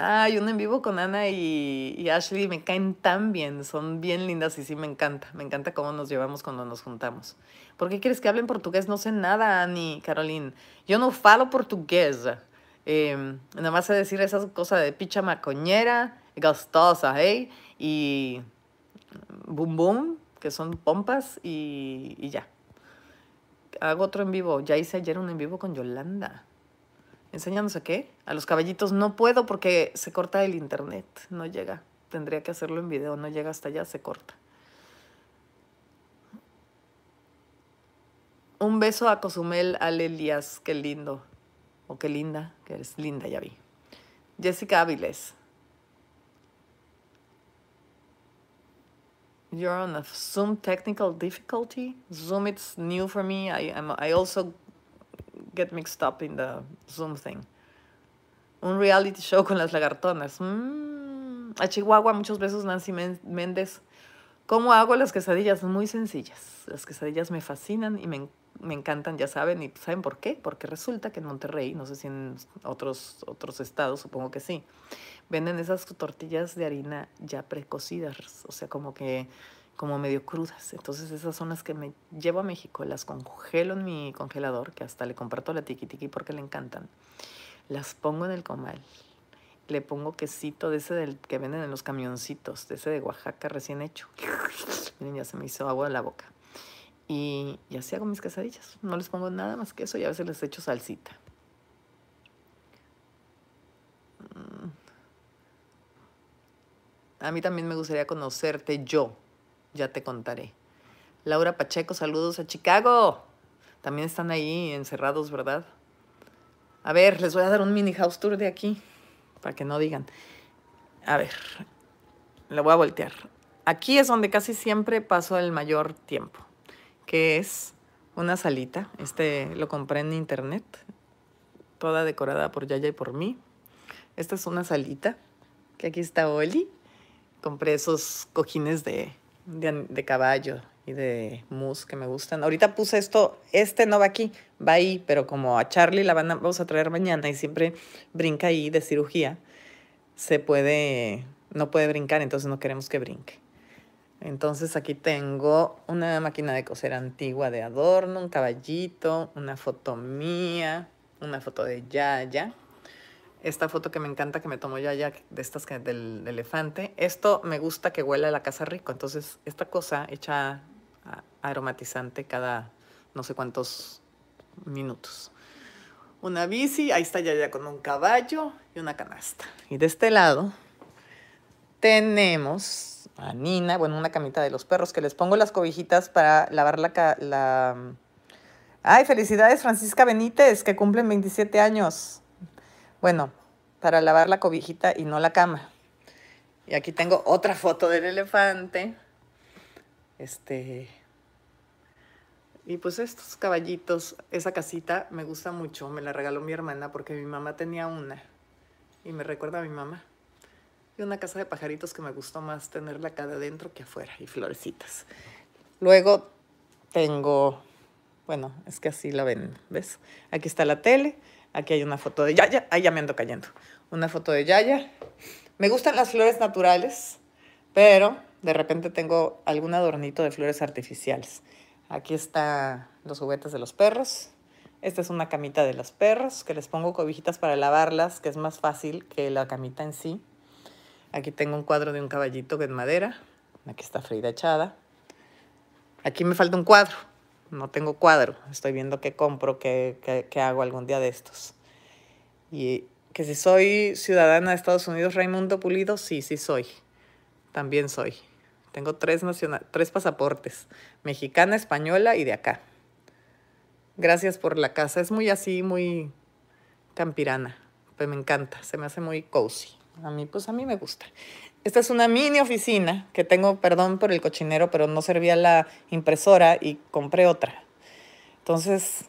Ay, un en vivo con Ana y, Ashley me caen tan bien, son bien lindas y sí me encanta, me encanta cómo nos llevamos cuando nos juntamos. ¿Por qué quieres que hablen portugués? No sé nada, Ani, Caroline. Yo no falo portugués. Em, nada más sé decir esa cosa de picha macoñera, gostosa, ¿eh? Y boom boom, que son pompas y, y ya. Hago otro en vivo, ya hice ayer un en vivo con Yolanda. ¿Enseñándose qué? A los caballitos no puedo porque se corta el internet, no llega. Tendría que hacerlo en video, no llega hasta allá, se corta. Un beso a Cozumel Ale Elías, qué lindo. O qué linda, que eres linda, ya vi. Jessica Áviles. You're on a Zoom technical difficulty. Zoom it's new for me. I, I'm, I also get mixed up in the Zoom thing. Un reality show con las lagartonas. Mm, a Chihuahua, muchos besos, Nancy Méndez. ¿Cómo hago las quesadillas? Muy sencillas. Las quesadillas me fascinan y me, me, encantan, ya saben. ¿Y saben por qué? Porque resulta que en Monterrey, no sé si en otros, otros estados, supongo que sí, venden esas tortillas de harina ya precocidas. O sea, como que como medio crudas. Entonces esas son las que me llevo a México, las congelo en mi congelador, que hasta le comparto la tiki tiki porque le encantan. Las pongo en el comal. Le pongo quesito de ese del que venden en los camioncitos, de ese de Oaxaca recién hecho. Miren, ya se me hizo agua en la boca. Y, y así hago mis quesadillas. No les pongo nada más que eso y a veces les echo salsita. Mm. A mí también me gustaría conocerte yo, ya te contaré. Laura Pacheco, saludos a Chicago. También están ahí encerrados, ¿verdad? A ver, les voy a dar un mini house tour de aquí, para que no digan. A ver, le voy a voltear. Aquí es donde casi siempre paso el mayor tiempo. que es una salita. Este lo compré en internet, toda decorada por Yaya y por mí. Esta es una salita, que aquí está Oli. Compré esos cojines de, de, caballo y de mousse que me gustan. Ahorita puse esto, este no va aquí, va ahí, pero como a Charlie la van a, vamos a traer mañana y siempre brinca ahí de cirugía, se puede, no puede brincar, entonces no queremos que brinque. Entonces aquí tengo una máquina de coser antigua de adorno, un caballito, una foto mía, una foto de Yaya. Esta foto que me encanta que me tomó Yaya de estas del, elefante. Esto me gusta que huela a la casa rico. Entonces esta cosa hecha aromatizante cada no sé cuántos minutos. Una bici, ahí está Yaya con un caballo y una canasta. Y de este lado tenemos a Nina, bueno, una camita de los perros, que les pongo las cobijitas para lavar la... la... Ay, felicidades Francisca Benítez, que cumplen 27 años. Bueno, para lavar la cobijita y no la cama. Y aquí tengo otra foto del elefante. Este... Y pues estos caballitos, esa casita me gusta mucho, me la regaló mi hermana porque mi mamá tenía una y me recuerda a mi mamá y una casa de pajaritos que me gustó más tenerla acá de adentro que afuera y florecitas. Luego tengo, bueno, es que así la ven, ¿ves? Aquí está la tele, aquí hay una foto de Yaya, ahí ya me ando cayendo, una foto de Yaya. Me gustan las flores naturales, pero de repente tengo algún adornito de flores artificiales. Aquí están los juguetes de los perros. Esta es una camita de los perros, que les pongo cobijitas para lavarlas, que es más fácil que la camita en sí. Aquí tengo un cuadro de un caballito en madera. Aquí está Frida echada. Aquí me falta un cuadro. No tengo cuadro. Estoy viendo qué compro, qué, qué, qué hago algún día de estos. Y que si soy ciudadana de Estados Unidos, Raimundo Pulido, sí, sí soy. También soy. Tengo tres, nacional, tres pasaportes. Mexicana, española y de acá. Gracias por la casa. Es muy así, muy campirana. Pues me encanta. Se me hace muy cozy. A mí, pues a mí me gusta. Esta es una mini oficina que tengo, perdón por el cochinero, pero no servía la impresora y compré otra. Entonces,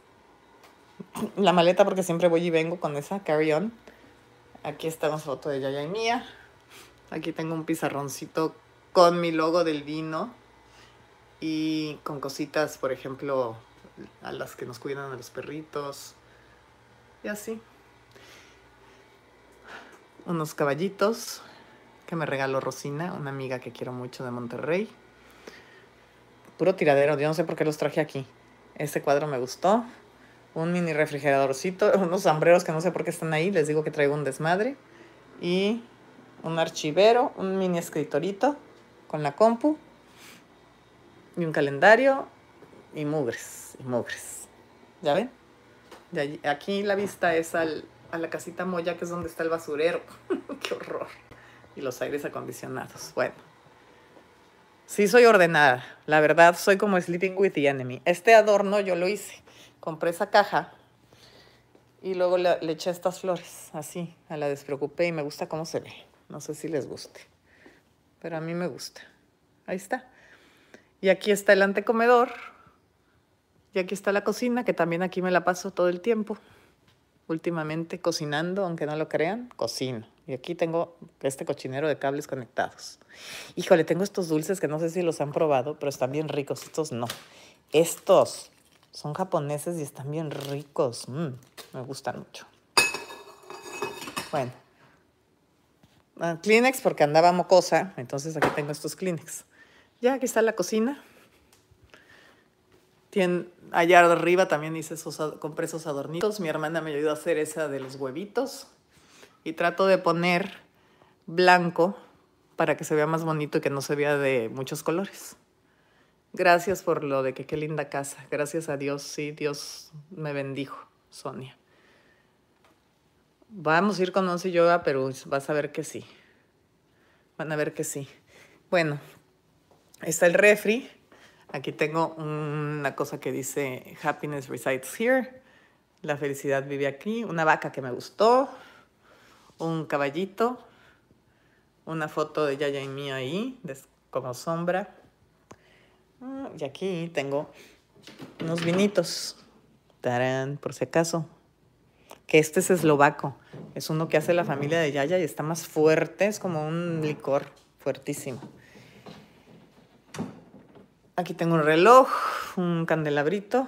la maleta, porque siempre voy y vengo con esa carry on. Aquí está una foto de Yaya y mía. Aquí tengo un pizarroncito con mi logo del vino y con cositas, por ejemplo, a las que nos cuidan a los perritos. Y así unos caballitos que me regaló Rosina, una amiga que quiero mucho de Monterrey. Puro tiradero, yo no sé por qué los traje aquí. Este cuadro me gustó. Un mini refrigeradorcito, unos sombreros que no sé por qué están ahí, les digo que traigo un desmadre. Y un archivero, un mini escritorito con la compu. Y un calendario y mugres, mugres. ¿Ya ven? De aquí la vista es al, a la casita Moya, que es donde está el basurero. Qué horror. Y los aires acondicionados. Bueno. Sí soy ordenada. La verdad, soy como Sleeping with the Enemy. Este adorno yo lo hice. Compré esa caja y luego le, le eché estas flores, así, a la despreocupé y me gusta cómo se ve. No sé si les guste, pero a mí me gusta. Ahí está. Y aquí está el antecomedor. Y aquí está la cocina, que también aquí me la paso todo el tiempo últimamente cocinando, aunque no lo crean, cocino. Y aquí tengo este cochinero de cables conectados. Híjole, tengo estos dulces que no sé si los han probado, pero están bien ricos. Estos no. Estos son japoneses y están bien ricos. Mm, me gustan mucho. Bueno. Uh, Kleenex porque andaba mocosa, entonces aquí tengo estos Kleenex. Ya, aquí está la cocina. Allá arriba también hice esos, compré esos adornitos. Mi hermana me ayudó a hacer esa de los huevitos. Y trato de poner blanco para que se vea más bonito y que no se vea de muchos colores. Gracias por lo de que qué linda casa. Gracias a Dios, sí, Dios me bendijo, Sonia. Vamos a ir con Once Yoga, pero vas a ver que sí. Van a ver que sí. Bueno, está el refri Aquí tengo una cosa que dice Happiness resides here. La felicidad vive aquí. Una vaca que me gustó. Un caballito. Una foto de Yaya y mía ahí, como sombra. Mm, y aquí tengo unos vinitos. Tarán, por si acaso. Que este es eslovaco. Es uno que hace la familia de Yaya y está más fuerte. Es como un licor fuertísimo. Aquí tengo un reloj, un candelabrito,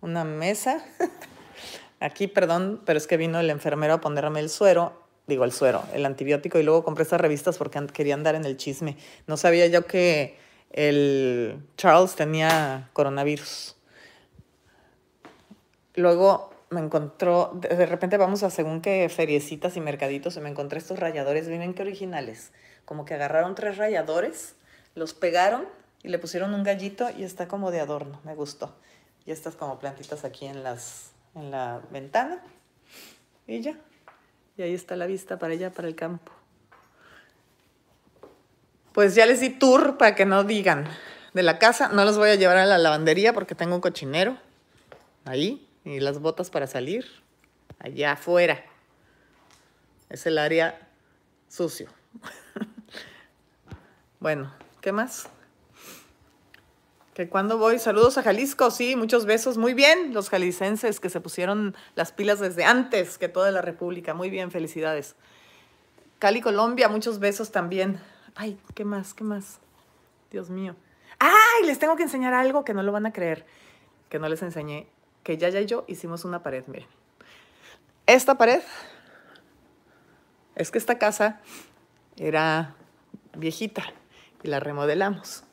una mesa. Aquí, perdón, pero es que vino el enfermero a ponerme el suero, digo el suero, el antibiótico y luego compré estas revistas porque quería andar en el chisme. No sabía yo que el Charles tenía coronavirus. Luego me encontró, de repente vamos a según qué feriecitas y mercaditos y me encontré estos rayadores, miren qué originales. Como que agarraron tres rayadores, los pegaron y le pusieron un gallito y está como de adorno, me gustó. Y estas como plantitas aquí en, las, en la ventana y ya. Y ahí está la vista para allá, para el campo. Pues ya les di tour para que no digan de la casa. No los voy a llevar a la lavandería porque tengo un cochinero ahí y las botas para salir allá afuera. Es el área sucio. bueno, ¿qué más? Que cuando voy, saludos a Jalisco, sí, muchos besos, muy bien, los jalicenses que se pusieron las pilas desde antes que toda la República, muy bien, felicidades. Cali, Colombia, muchos besos también. Ay, ¿qué más? ¿Qué más? Dios mío. Ay, les tengo que enseñar algo que no lo van a creer, que no les enseñé, que ya ya y yo hicimos una pared, miren. Esta pared, es que esta casa era viejita y la remodelamos.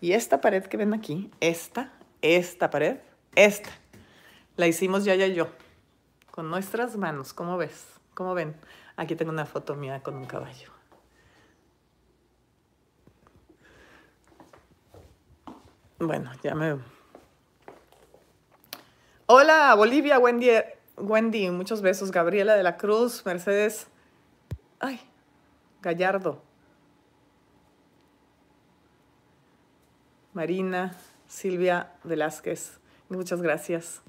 Y esta pared que ven aquí, esta, esta pared, esta, la hicimos ya, ya yo, con nuestras manos. ¿Cómo ves? ¿Cómo ven? Aquí tengo una foto mía con un caballo. Bueno, ya me... Hola, Bolivia, Wendy, Wendy, muchos besos. Gabriela de la Cruz, Mercedes. Ay, Gallardo. Marina, Silvia Velázquez. Muchas gracias.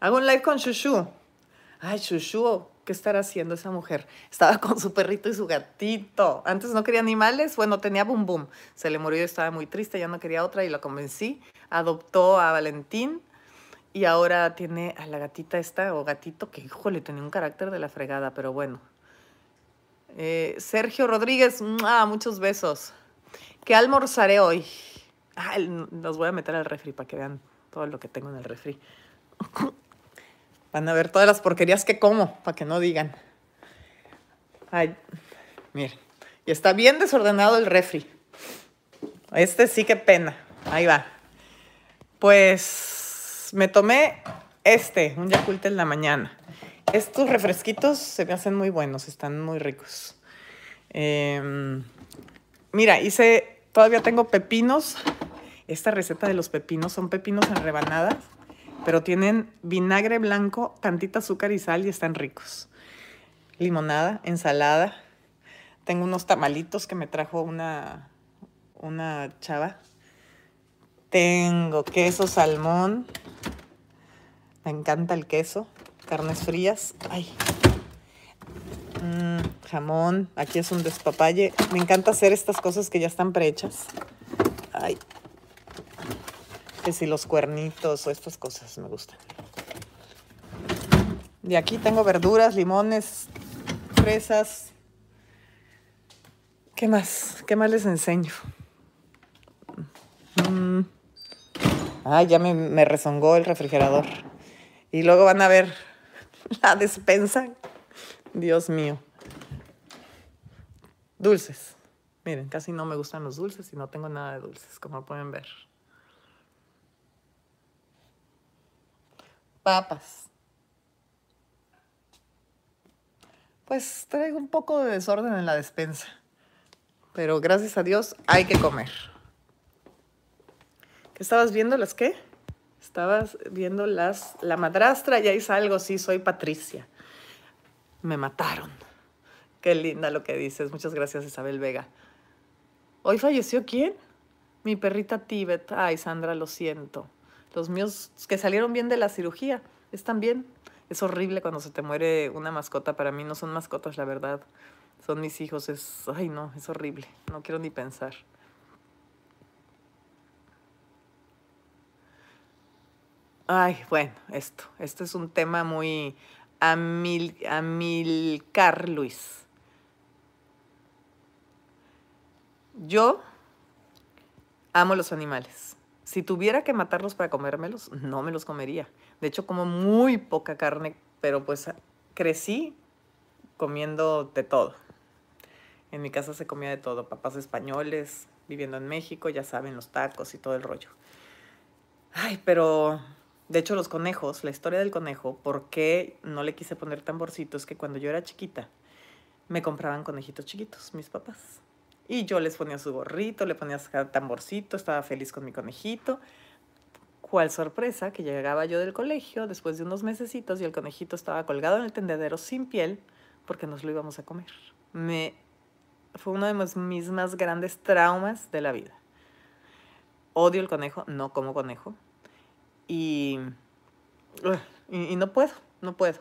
Hago un live con Shushu. Ay, Shushu, ¿qué estará haciendo esa mujer? Estaba con su perrito y su gatito. Antes no quería animales, bueno, tenía Boom Boom. Se le murió y estaba muy triste, ya no quería otra y lo convencí. Adoptó a Valentín y ahora tiene a la gatita esta, o gatito, que híjole, tenía un carácter de la fregada, pero bueno. Eh, Sergio Rodríguez, muchos besos. ¿Qué almorzaré hoy? Los voy a meter al refri para que vean todo lo que tengo en el refri. Van a ver todas las porquerías que como, para que no digan. Ay, miren. Y está bien desordenado el refri. Este sí que pena. Ahí va. Pues me tomé este, un Yakult en la mañana. Estos refresquitos se me hacen muy buenos, están muy ricos. Em, mira, hice, todavía tengo pepinos esta receta de los pepinos son pepinos en rebanadas, pero tienen vinagre blanco, tantita azúcar y sal y están ricos. Limonada, ensalada. Tengo unos tamalitos que me trajo una, una chava. Tengo queso salmón. Me encanta el queso. Carnes frías. Ay. Mm, jamón. Aquí es un despapalle. Me encanta hacer estas cosas que ya están prehechas. Ay, y los cuernitos o estas cosas me gustan. Y aquí tengo verduras, limones, fresas. ¿Qué más? ¿Qué más les enseño? Mm. Ay, ya me, me rezongó el refrigerador. Y luego van a ver la despensa. Dios mío. Dulces. Miren, casi no me gustan los dulces y no tengo nada de dulces, como pueden ver. Papas. Pues traigo un poco de desorden en la despensa, pero gracias a Dios hay que comer. ¿Qué estabas viendo? ¿Las qué? Estabas viendo las la madrastra y ahí salgo, sí, soy Patricia. Me mataron. Qué linda lo que dices. Muchas gracias, Isabel Vega. ¿Hoy falleció quién? Mi perrita Tibet. Ay, Sandra, lo siento. Los míos que salieron bien de la cirugía están bien. Es horrible cuando se te muere una mascota. Para mí no son mascotas, la verdad. Son mis hijos. Es, ay no, es horrible. No quiero ni pensar. Ay, bueno, esto. Este es un tema muy Amil, Amilcar Luis. Yo amo los animales. Si tuviera que matarlos para comérmelos, no me los comería. De hecho, como muy poca carne, pero pues crecí comiendo de todo. En mi casa se comía de todo, papás españoles, viviendo en México, ya saben, los tacos y todo el rollo. Ay, pero de hecho los conejos, la historia del conejo, ¿por qué no le quise poner tamborcitos? Que cuando yo era chiquita me compraban conejitos chiquitos, mis papás. Y yo les ponía su gorrito, le ponía su tamborcito, estaba feliz con mi conejito. Cuál sorpresa que llegaba yo del colegio después de unos mesecitos y el conejito estaba colgado en el tendedero sin piel porque nos lo íbamos a comer. Me, fue uno de mis más grandes traumas de la vida. Odio el conejo, no como conejo. Y, y, y no puedo, no puedo.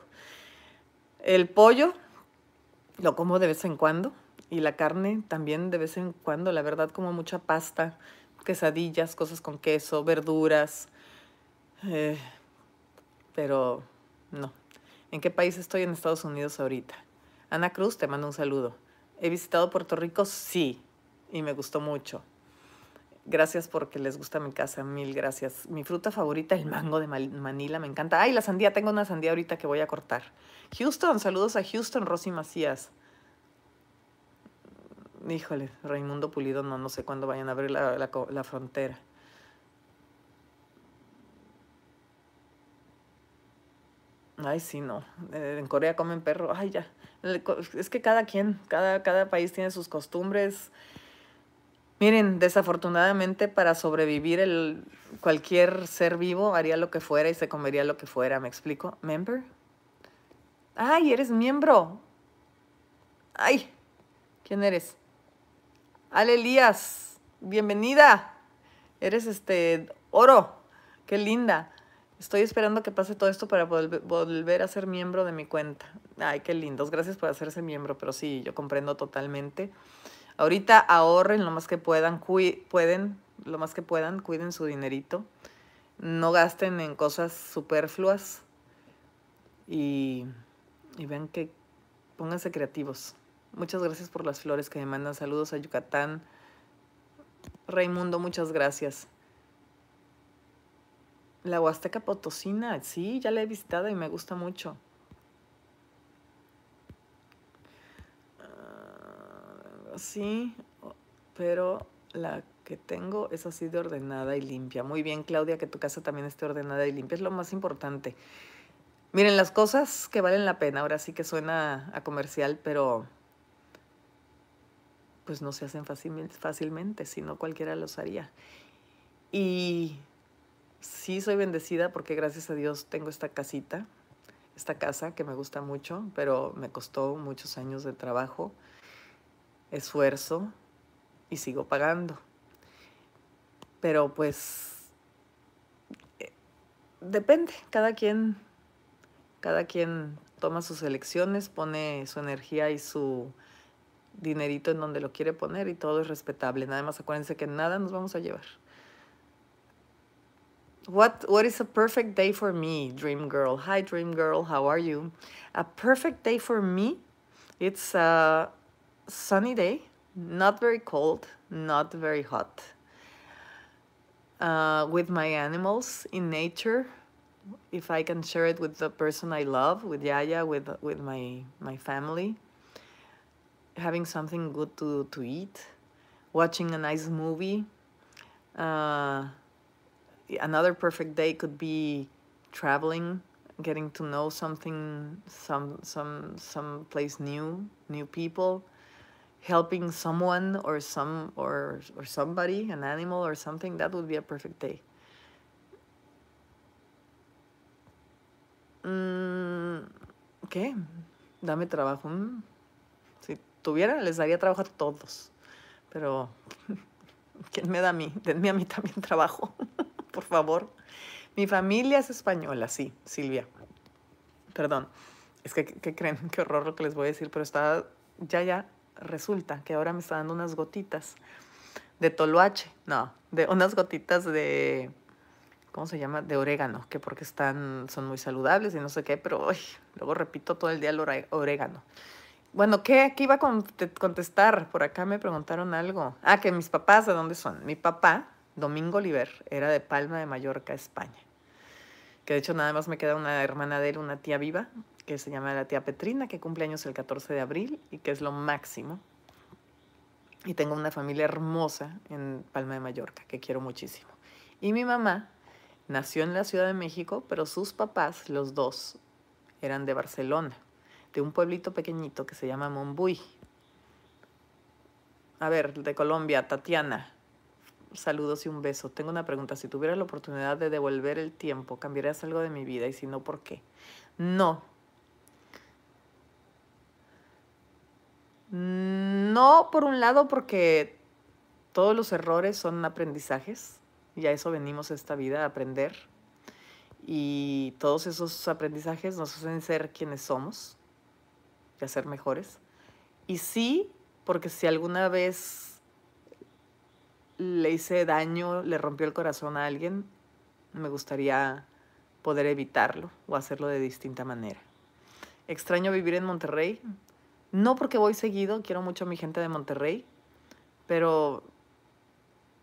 El pollo lo como de vez en cuando y la carne también de vez en cuando, la verdad, como mucha pasta, quesadillas, cosas con queso, verduras. Eh, pero no. ¿En qué país estoy? En Estados Unidos ahorita. Ana Cruz, te mando un saludo. ¿He visitado Puerto Rico? Sí, y me gustó mucho. Gracias porque les gusta mi casa, mil gracias. Mi fruta favorita, el mango de Manila, me encanta. Ay, la sandía, tengo una sandía ahorita que voy a cortar. Houston, saludos a Houston, Rosy Macías. Híjole, Raimundo Pulido, no, no sé cuándo vayan a abrir la, la, frontera. Ay, sí, no. Eh, en Corea comen perro. Ay, ya. Es que cada quien, cada, cada país tiene sus costumbres. Miren, desafortunadamente para sobrevivir el, cualquier ser vivo haría lo que fuera y se comería lo que fuera, ¿me explico? ¿Member? Ay, eres miembro. Ay, ¿quién eres? Ale Elías, bienvenida. Eres este oro. Qué linda. Estoy esperando que pase todo esto para volver a ser miembro de mi cuenta. Ay, qué lindos. Gracias por hacerse miembro, pero sí, yo comprendo totalmente. Ahorita ahorren lo más que puedan, pueden, lo más que puedan, cuiden su dinerito. No gasten en cosas superfluas y, y vean que pónganse creativos. Muchas gracias por las flores que me mandan. Saludos a Yucatán. Raimundo, muchas gracias. La Huasteca Potosina, sí, ya la he visitado y me gusta mucho. Ah, sí, pero la que tengo es así de ordenada y limpia. Muy bien, Claudia, que tu casa también esté ordenada y limpia. Es lo más importante. Miren, las cosas que valen la pena, ahora sí que suena a comercial, pero pues no se hacen fácilmente, si no cualquiera los haría. Y sí soy bendecida porque gracias a Dios tengo esta casita, esta casa que me gusta mucho, pero me costó muchos años de trabajo, esfuerzo y sigo pagando. Pero pues eh, depende, cada quien cada quien toma sus elecciones, pone su energía y su dinerito en donde lo quiere poner y todo es respetable. Nada más acuérdense que nada nos vamos a llevar. What, what is a perfect day for me, Dream Girl? Hi, Dream Girl, how are you? A perfect day for me, it's a sunny day, not very cold, not very hot. Uh, with my animals in nature, if I can share it with the person I love, with Yaya, with, with my, my family having something good to, to eat, watching a nice movie. Uh, another perfect day could be traveling, getting to know something, some some some place new, new people, helping someone or some or or somebody, an animal or something. That would be a perfect day. Mm, ¿Qué? Dame trabajo. Tuviera, les daría trabajo a todos. Pero, ¿quién me da a mí? Denme a mí también trabajo, por favor. Mi familia es española, sí, Silvia. Perdón. Es que, ¿qué creen? Qué horror lo que les voy a decir, pero está, ya, ya, resulta que ahora me está dando unas gotitas de toloache. No, de unas gotitas de, ¿cómo se llama? De orégano, que porque están, son muy saludables y no sé qué, pero ay, luego repito todo el día el orégano. Bueno, ¿qué, ¿qué iba a conte- contestar? Por acá me preguntaron algo. Ah, que mis papás, ¿de dónde son? Mi papá, Domingo Oliver, era de Palma de Mallorca, España. Que de hecho nada más me queda una hermana de él, una tía viva, que se llama la tía Petrina, que cumple años el 14 de abril y que es lo máximo. Y tengo una familia hermosa en Palma de Mallorca, que quiero muchísimo. Y mi mamá nació en la Ciudad de México, pero sus papás, los dos, eran de Barcelona, de un pueblito pequeñito que se llama Monbuy. A ver, de Colombia, Tatiana. Saludos y un beso. Tengo una pregunta. Si tuvieras la oportunidad de devolver el tiempo, ¿cambiarías algo de mi vida? Y si no, ¿por qué? No. No, por un lado, porque todos los errores son aprendizajes y a eso venimos esta vida, a aprender. Y todos esos aprendizajes nos hacen ser quienes somos y a ser mejores. Y sí, porque si alguna vez le hice daño, le rompió el corazón a alguien, me gustaría poder evitarlo o hacerlo de distinta manera. Extraño vivir en Monterrey, no porque voy seguido, quiero mucho a mi gente de Monterrey, pero,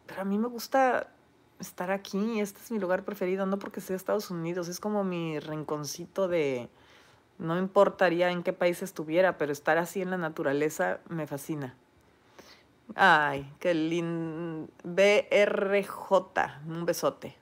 pero a mí me gusta estar aquí, este es mi lugar preferido, no porque sea Estados Unidos, es como mi rinconcito de, no importaría en qué país estuviera, pero estar así en la naturaleza me fascina. Ay, qué lindo. BRJ, un besote.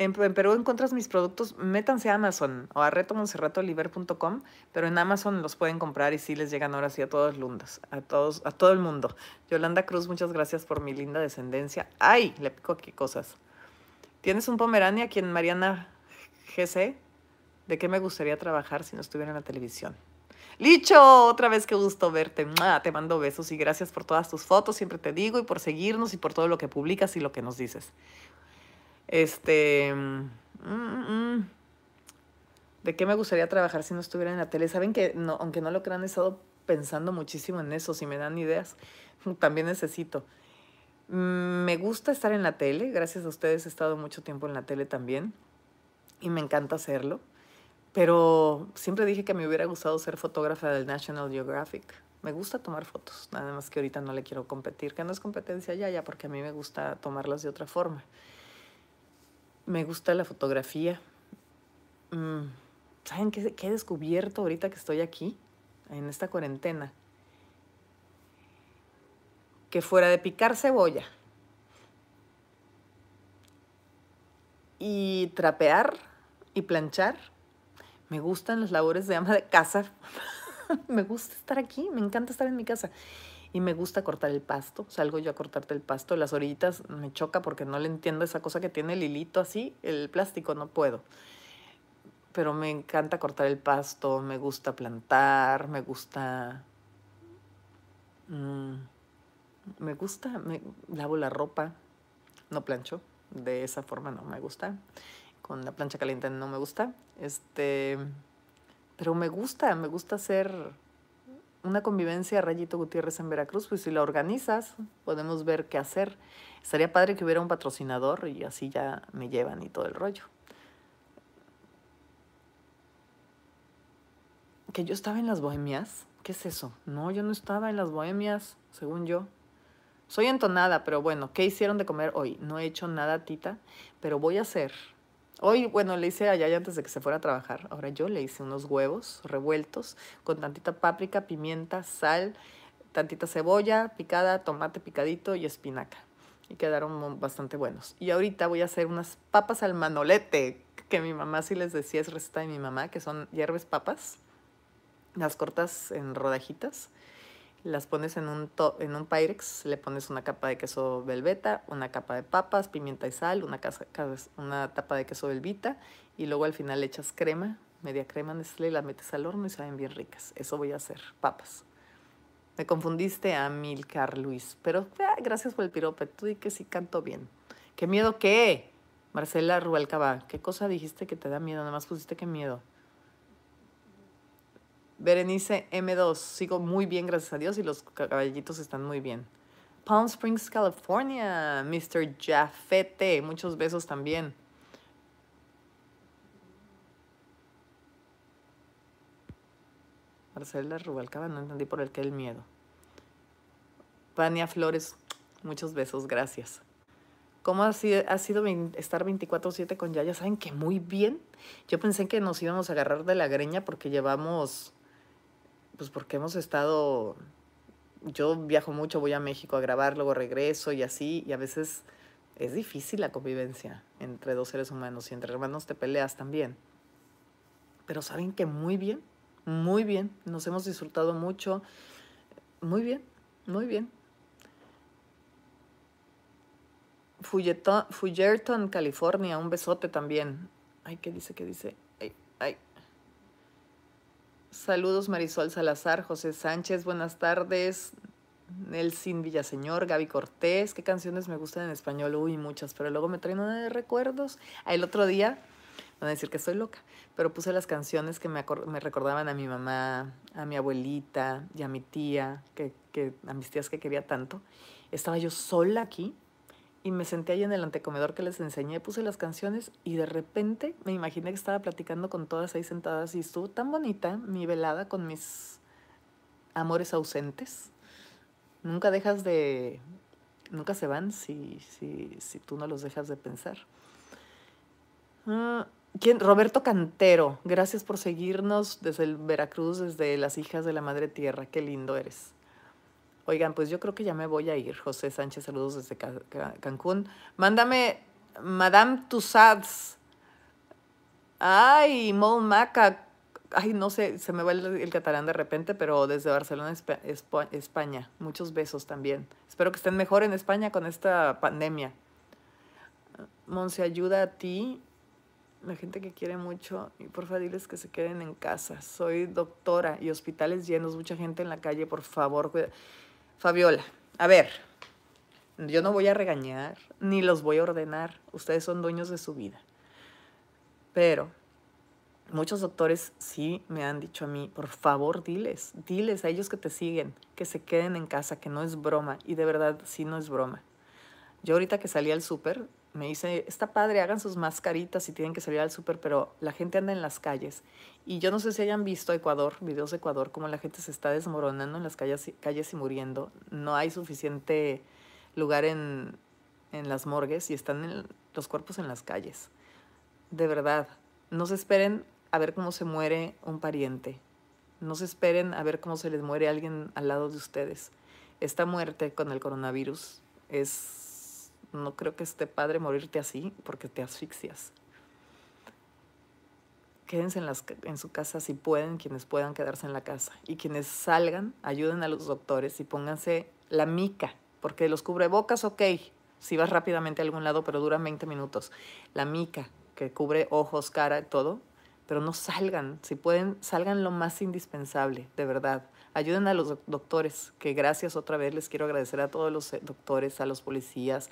En, Perú encuentras mis productos, métanse a Amazon o a retomonserratoliver.com, pero en Amazon los pueden comprar y sí les llegan ahora sí a todos lundos, a todos, a todo el mundo. Yolanda Cruz, muchas gracias por mi linda descendencia. Ay, le pico aquí cosas. ¿Tienes un Pomerania aquí en Mariana GC? ¿De qué me gustaría trabajar si no estuviera en la televisión? Licho, otra vez qué gusto verte. Te mando besos y gracias por todas tus fotos, siempre te digo, y por seguirnos y por todo lo que publicas y lo que nos dices. Este. mm, mm, ¿De qué me gustaría trabajar si no estuviera en la tele? Saben que, aunque no lo crean, he estado pensando muchísimo en eso. Si me dan ideas, también necesito. Mm, Me gusta estar en la tele. Gracias a ustedes he estado mucho tiempo en la tele también. Y me encanta hacerlo. Pero siempre dije que me hubiera gustado ser fotógrafa del National Geographic. Me gusta tomar fotos, nada más que ahorita no le quiero competir, que no es competencia ya, ya, porque a mí me gusta tomarlas de otra forma. Me gusta la fotografía. Mm, ¿Saben qué, qué he descubierto ahorita que estoy aquí, en esta cuarentena? Que fuera de picar cebolla y trapear y planchar, me gustan las labores de ama de casa. me gusta estar aquí, me encanta estar en mi casa. Y me gusta cortar el pasto. Salgo yo a cortarte el pasto. Las orillitas me choca porque no le entiendo esa cosa que tiene el hilito así, el plástico, no puedo. Pero me encanta cortar el pasto, me gusta plantar, me gusta... mm, me gusta, me, lavo la ropa, no plancho, de esa forma no me gusta. Con la plancha caliente no me gusta. Este, pero me gusta, me gusta hacer una convivencia Rayito Gutiérrez en Veracruz, pues si la organizas, podemos ver qué hacer. Estaría padre que hubiera un patrocinador y así ya me llevan y todo el rollo. Que yo estaba en las bohemias. ¿Qué es eso? No, yo no estaba en las bohemias, según yo. Soy entonada, pero bueno, ¿qué hicieron de comer hoy? No he hecho nada, tita, pero voy a hacer. Hoy, bueno, le hice a Yaya antes de que se fuera a trabajar. Ahora yo le hice unos huevos revueltos con tantita páprica, pimienta, sal, tantita cebolla picada, tomate picadito y espinaca. Y quedaron bastante buenos. Y ahorita voy a hacer unas papas al manolete, que mi mamá sí les decía, es receta de mi mamá, que son hierbes papas, las cortas en rodajitas, las pones en un, to- en un Pyrex, le pones una capa de queso velveta, una capa de papas, pimienta y sal, una, casa- cas- una tapa de queso velvita y luego al final le echas crema, media crema Nestlé, y la metes al horno y saben bien ricas. Eso voy a hacer, papas. Me confundiste a Milcar Luis, pero ah, gracias por el pirope, tú di que sí canto bien. ¿Qué miedo qué? Marcela Rubalcaba, ¿qué cosa dijiste que te da miedo? Nada más pusiste que miedo. Berenice M2, sigo muy bien, gracias a Dios, y los caballitos están muy bien. Palm Springs, California. Mr. Jafete, muchos besos también. Marcela Rubalcaba, no entendí por el que el miedo. Vania Flores, muchos besos, gracias. ¿Cómo ha sido, ha sido estar 24-7 con Yaya? ¿Saben que muy bien? Yo pensé que nos íbamos a agarrar de la greña porque llevamos, pues porque hemos estado, yo viajo mucho, voy a México a grabar, luego regreso y así, y a veces es difícil la convivencia entre dos seres humanos y entre hermanos te peleas también. Pero saben que muy bien, muy bien, nos hemos disfrutado mucho, muy bien, muy bien. Fullerton, California, un besote también. Ay, ¿qué dice? ¿Qué dice? Ay, ay. Saludos Marisol Salazar, José Sánchez, buenas tardes. Nelson Villaseñor, Gaby Cortés, ¿qué canciones me gustan en español? Uy, muchas, pero luego me traen una de recuerdos. Ah, el otro día, van a decir que estoy loca, pero puse las canciones que me, me recordaban a mi mamá, a mi abuelita y a mi tía, que, que, a mis tías que quería tanto. Estaba yo sola aquí y me senté ahí en el antecomedor que les enseñé, puse las canciones y de repente me imaginé que estaba platicando con todas ahí sentadas y estuvo tan bonita mi velada con mis amores ausentes. Nunca dejas de... Nunca se van si, si, si tú no los dejas de pensar. Ah, ¿Quién? Roberto Cantero, gracias por seguirnos desde el Veracruz, desde las hijas de la Madre Tierra. Qué lindo eres. Oigan, pues yo creo que ya me voy a ir. José Sánchez, saludos desde Cancún. Mándame Madame Tussauds. Ay, Mol Maca. Ay, no sé, se me va el, catalán de repente, pero desde Barcelona, España. Muchos besos también. Espero que estén mejor en España con esta pandemia. Monse, ayuda a ti, la gente que quiere mucho, y porfa diles que se queden en casa. Soy doctora y hospitales llenos, mucha gente en la calle, por favor, cuida. Fabiola, a ver, yo no voy a regañar ni los voy a ordenar. Ustedes son dueños de su vida. Pero muchos doctores sí me han dicho a mí, por favor, diles, diles a ellos que te siguen, que se queden en casa, que no es broma. Y de verdad, sí no es broma. Yo ahorita que salí al súper, me dice, está padre, hagan sus mascaritas si tienen que salir al súper, pero la gente anda en las calles. Y yo no sé si hayan visto Ecuador, videos de Ecuador, cómo la gente se está desmoronando en las calles, calles y muriendo. No hay suficiente lugar en, en las morgues y están los cuerpos en las calles. De verdad, no se esperen a ver cómo se muere un pariente. No se esperen a ver cómo se les muere alguien al lado de ustedes. Esta muerte con el coronavirus es no creo que esté padre morirte así porque te asfixias. Quédense en, las, en su casa si pueden, quienes puedan quedarse en la casa. Y quienes salgan, ayuden a los doctores y pónganse la mica, porque los cubrebocas, ok, si vas rápidamente a algún lado, pero duran 20 minutos. La mica, que cubre ojos, cara, todo, pero no salgan. Si pueden, salgan lo más indispensable, de verdad. Ayuden a los doctores, que gracias otra vez les quiero agradecer a todos los eh, doctores, a los policías,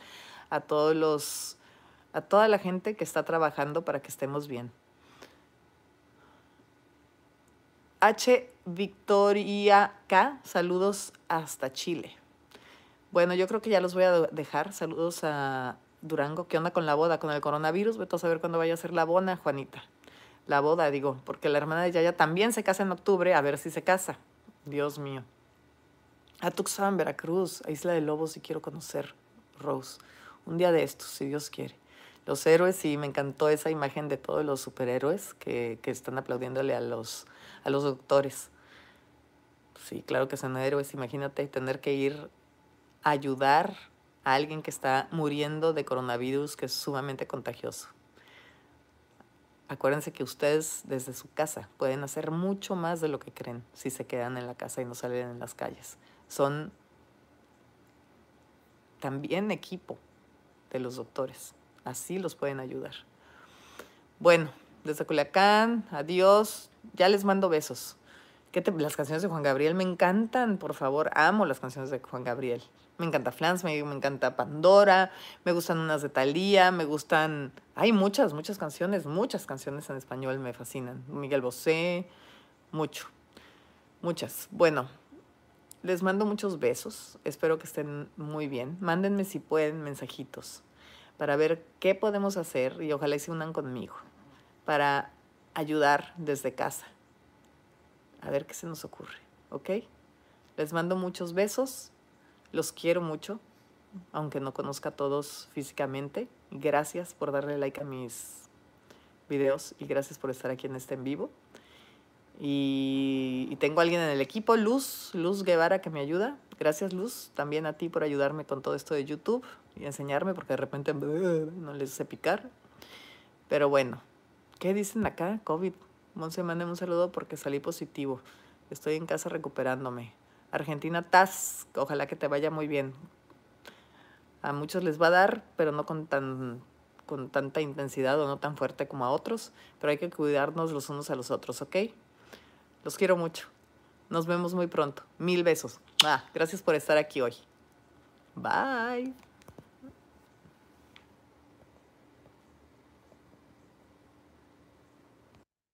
a todos los a toda la gente que está trabajando para que estemos bien. H. Victoria K. Saludos hasta Chile. Bueno, yo creo que ya los voy a dejar. Saludos a Durango. ¿Qué onda con la boda? Con el coronavirus. Vete a saber cuándo vaya a ser la boda, Juanita. La boda, digo, porque la hermana de Yaya también se casa en octubre, a ver si se casa. Dios mío. A Tuxpan, Veracruz, a Isla de Lobos, si quiero conocer, Rose. Un día de estos, si Dios quiere. Los héroes, sí, me encantó esa imagen de todos los superhéroes que, que están aplaudiéndole a los, a los doctores. Sí, claro que son héroes. Imagínate tener que ir a ayudar a alguien que está muriendo de coronavirus, que es sumamente contagioso. Acuérdense que ustedes desde su casa pueden hacer mucho más de lo que creen si se quedan en la casa y no salen en las calles. Son también equipo de los doctores. Así los pueden ayudar. Bueno, desde Culiacán, adiós. Ya les mando besos. ¿Qué las canciones de Juan Gabriel me encantan, por favor. Amo las canciones de Juan Gabriel. Me encanta Flans, me, me encanta Pandora, me gustan unas de Thalía, me gustan... Hay muchas, muchas canciones, muchas canciones en español me fascinan. Miguel Bosé, mucho, muchas. Bueno, Les mando muchos besos. Espero que estén muy bien. Mándenme si pueden mensajitos para ver qué podemos hacer y ojalá se unan conmigo para ayudar desde casa. A ver qué se nos ocurre, ¿ok? Les mando muchos besos. Los quiero mucho, aunque no conozca a todos físicamente. Gracias por darle like a mis videos y gracias por estar aquí en este en vivo. Y, tengo a alguien en el equipo, Luz, Luz Guevara, que me ayuda. Gracias, Luz, también a ti por ayudarme con todo esto de YouTube y enseñarme, porque de repente no les sé picar. Pero bueno, ¿qué dicen acá? COVID. Monse, mándeme un saludo porque salí positivo. Estoy en casa recuperándome. Argentina TAS, ojalá que te vaya muy bien. A muchos les va a dar, pero no con tan con tanta intensidad o no tan fuerte como a otros, pero hay que cuidarnos los unos a los otros, ¿ok? Los quiero mucho. Nos vemos muy pronto. Mil besos. Ah, gracias por estar aquí hoy. Bye.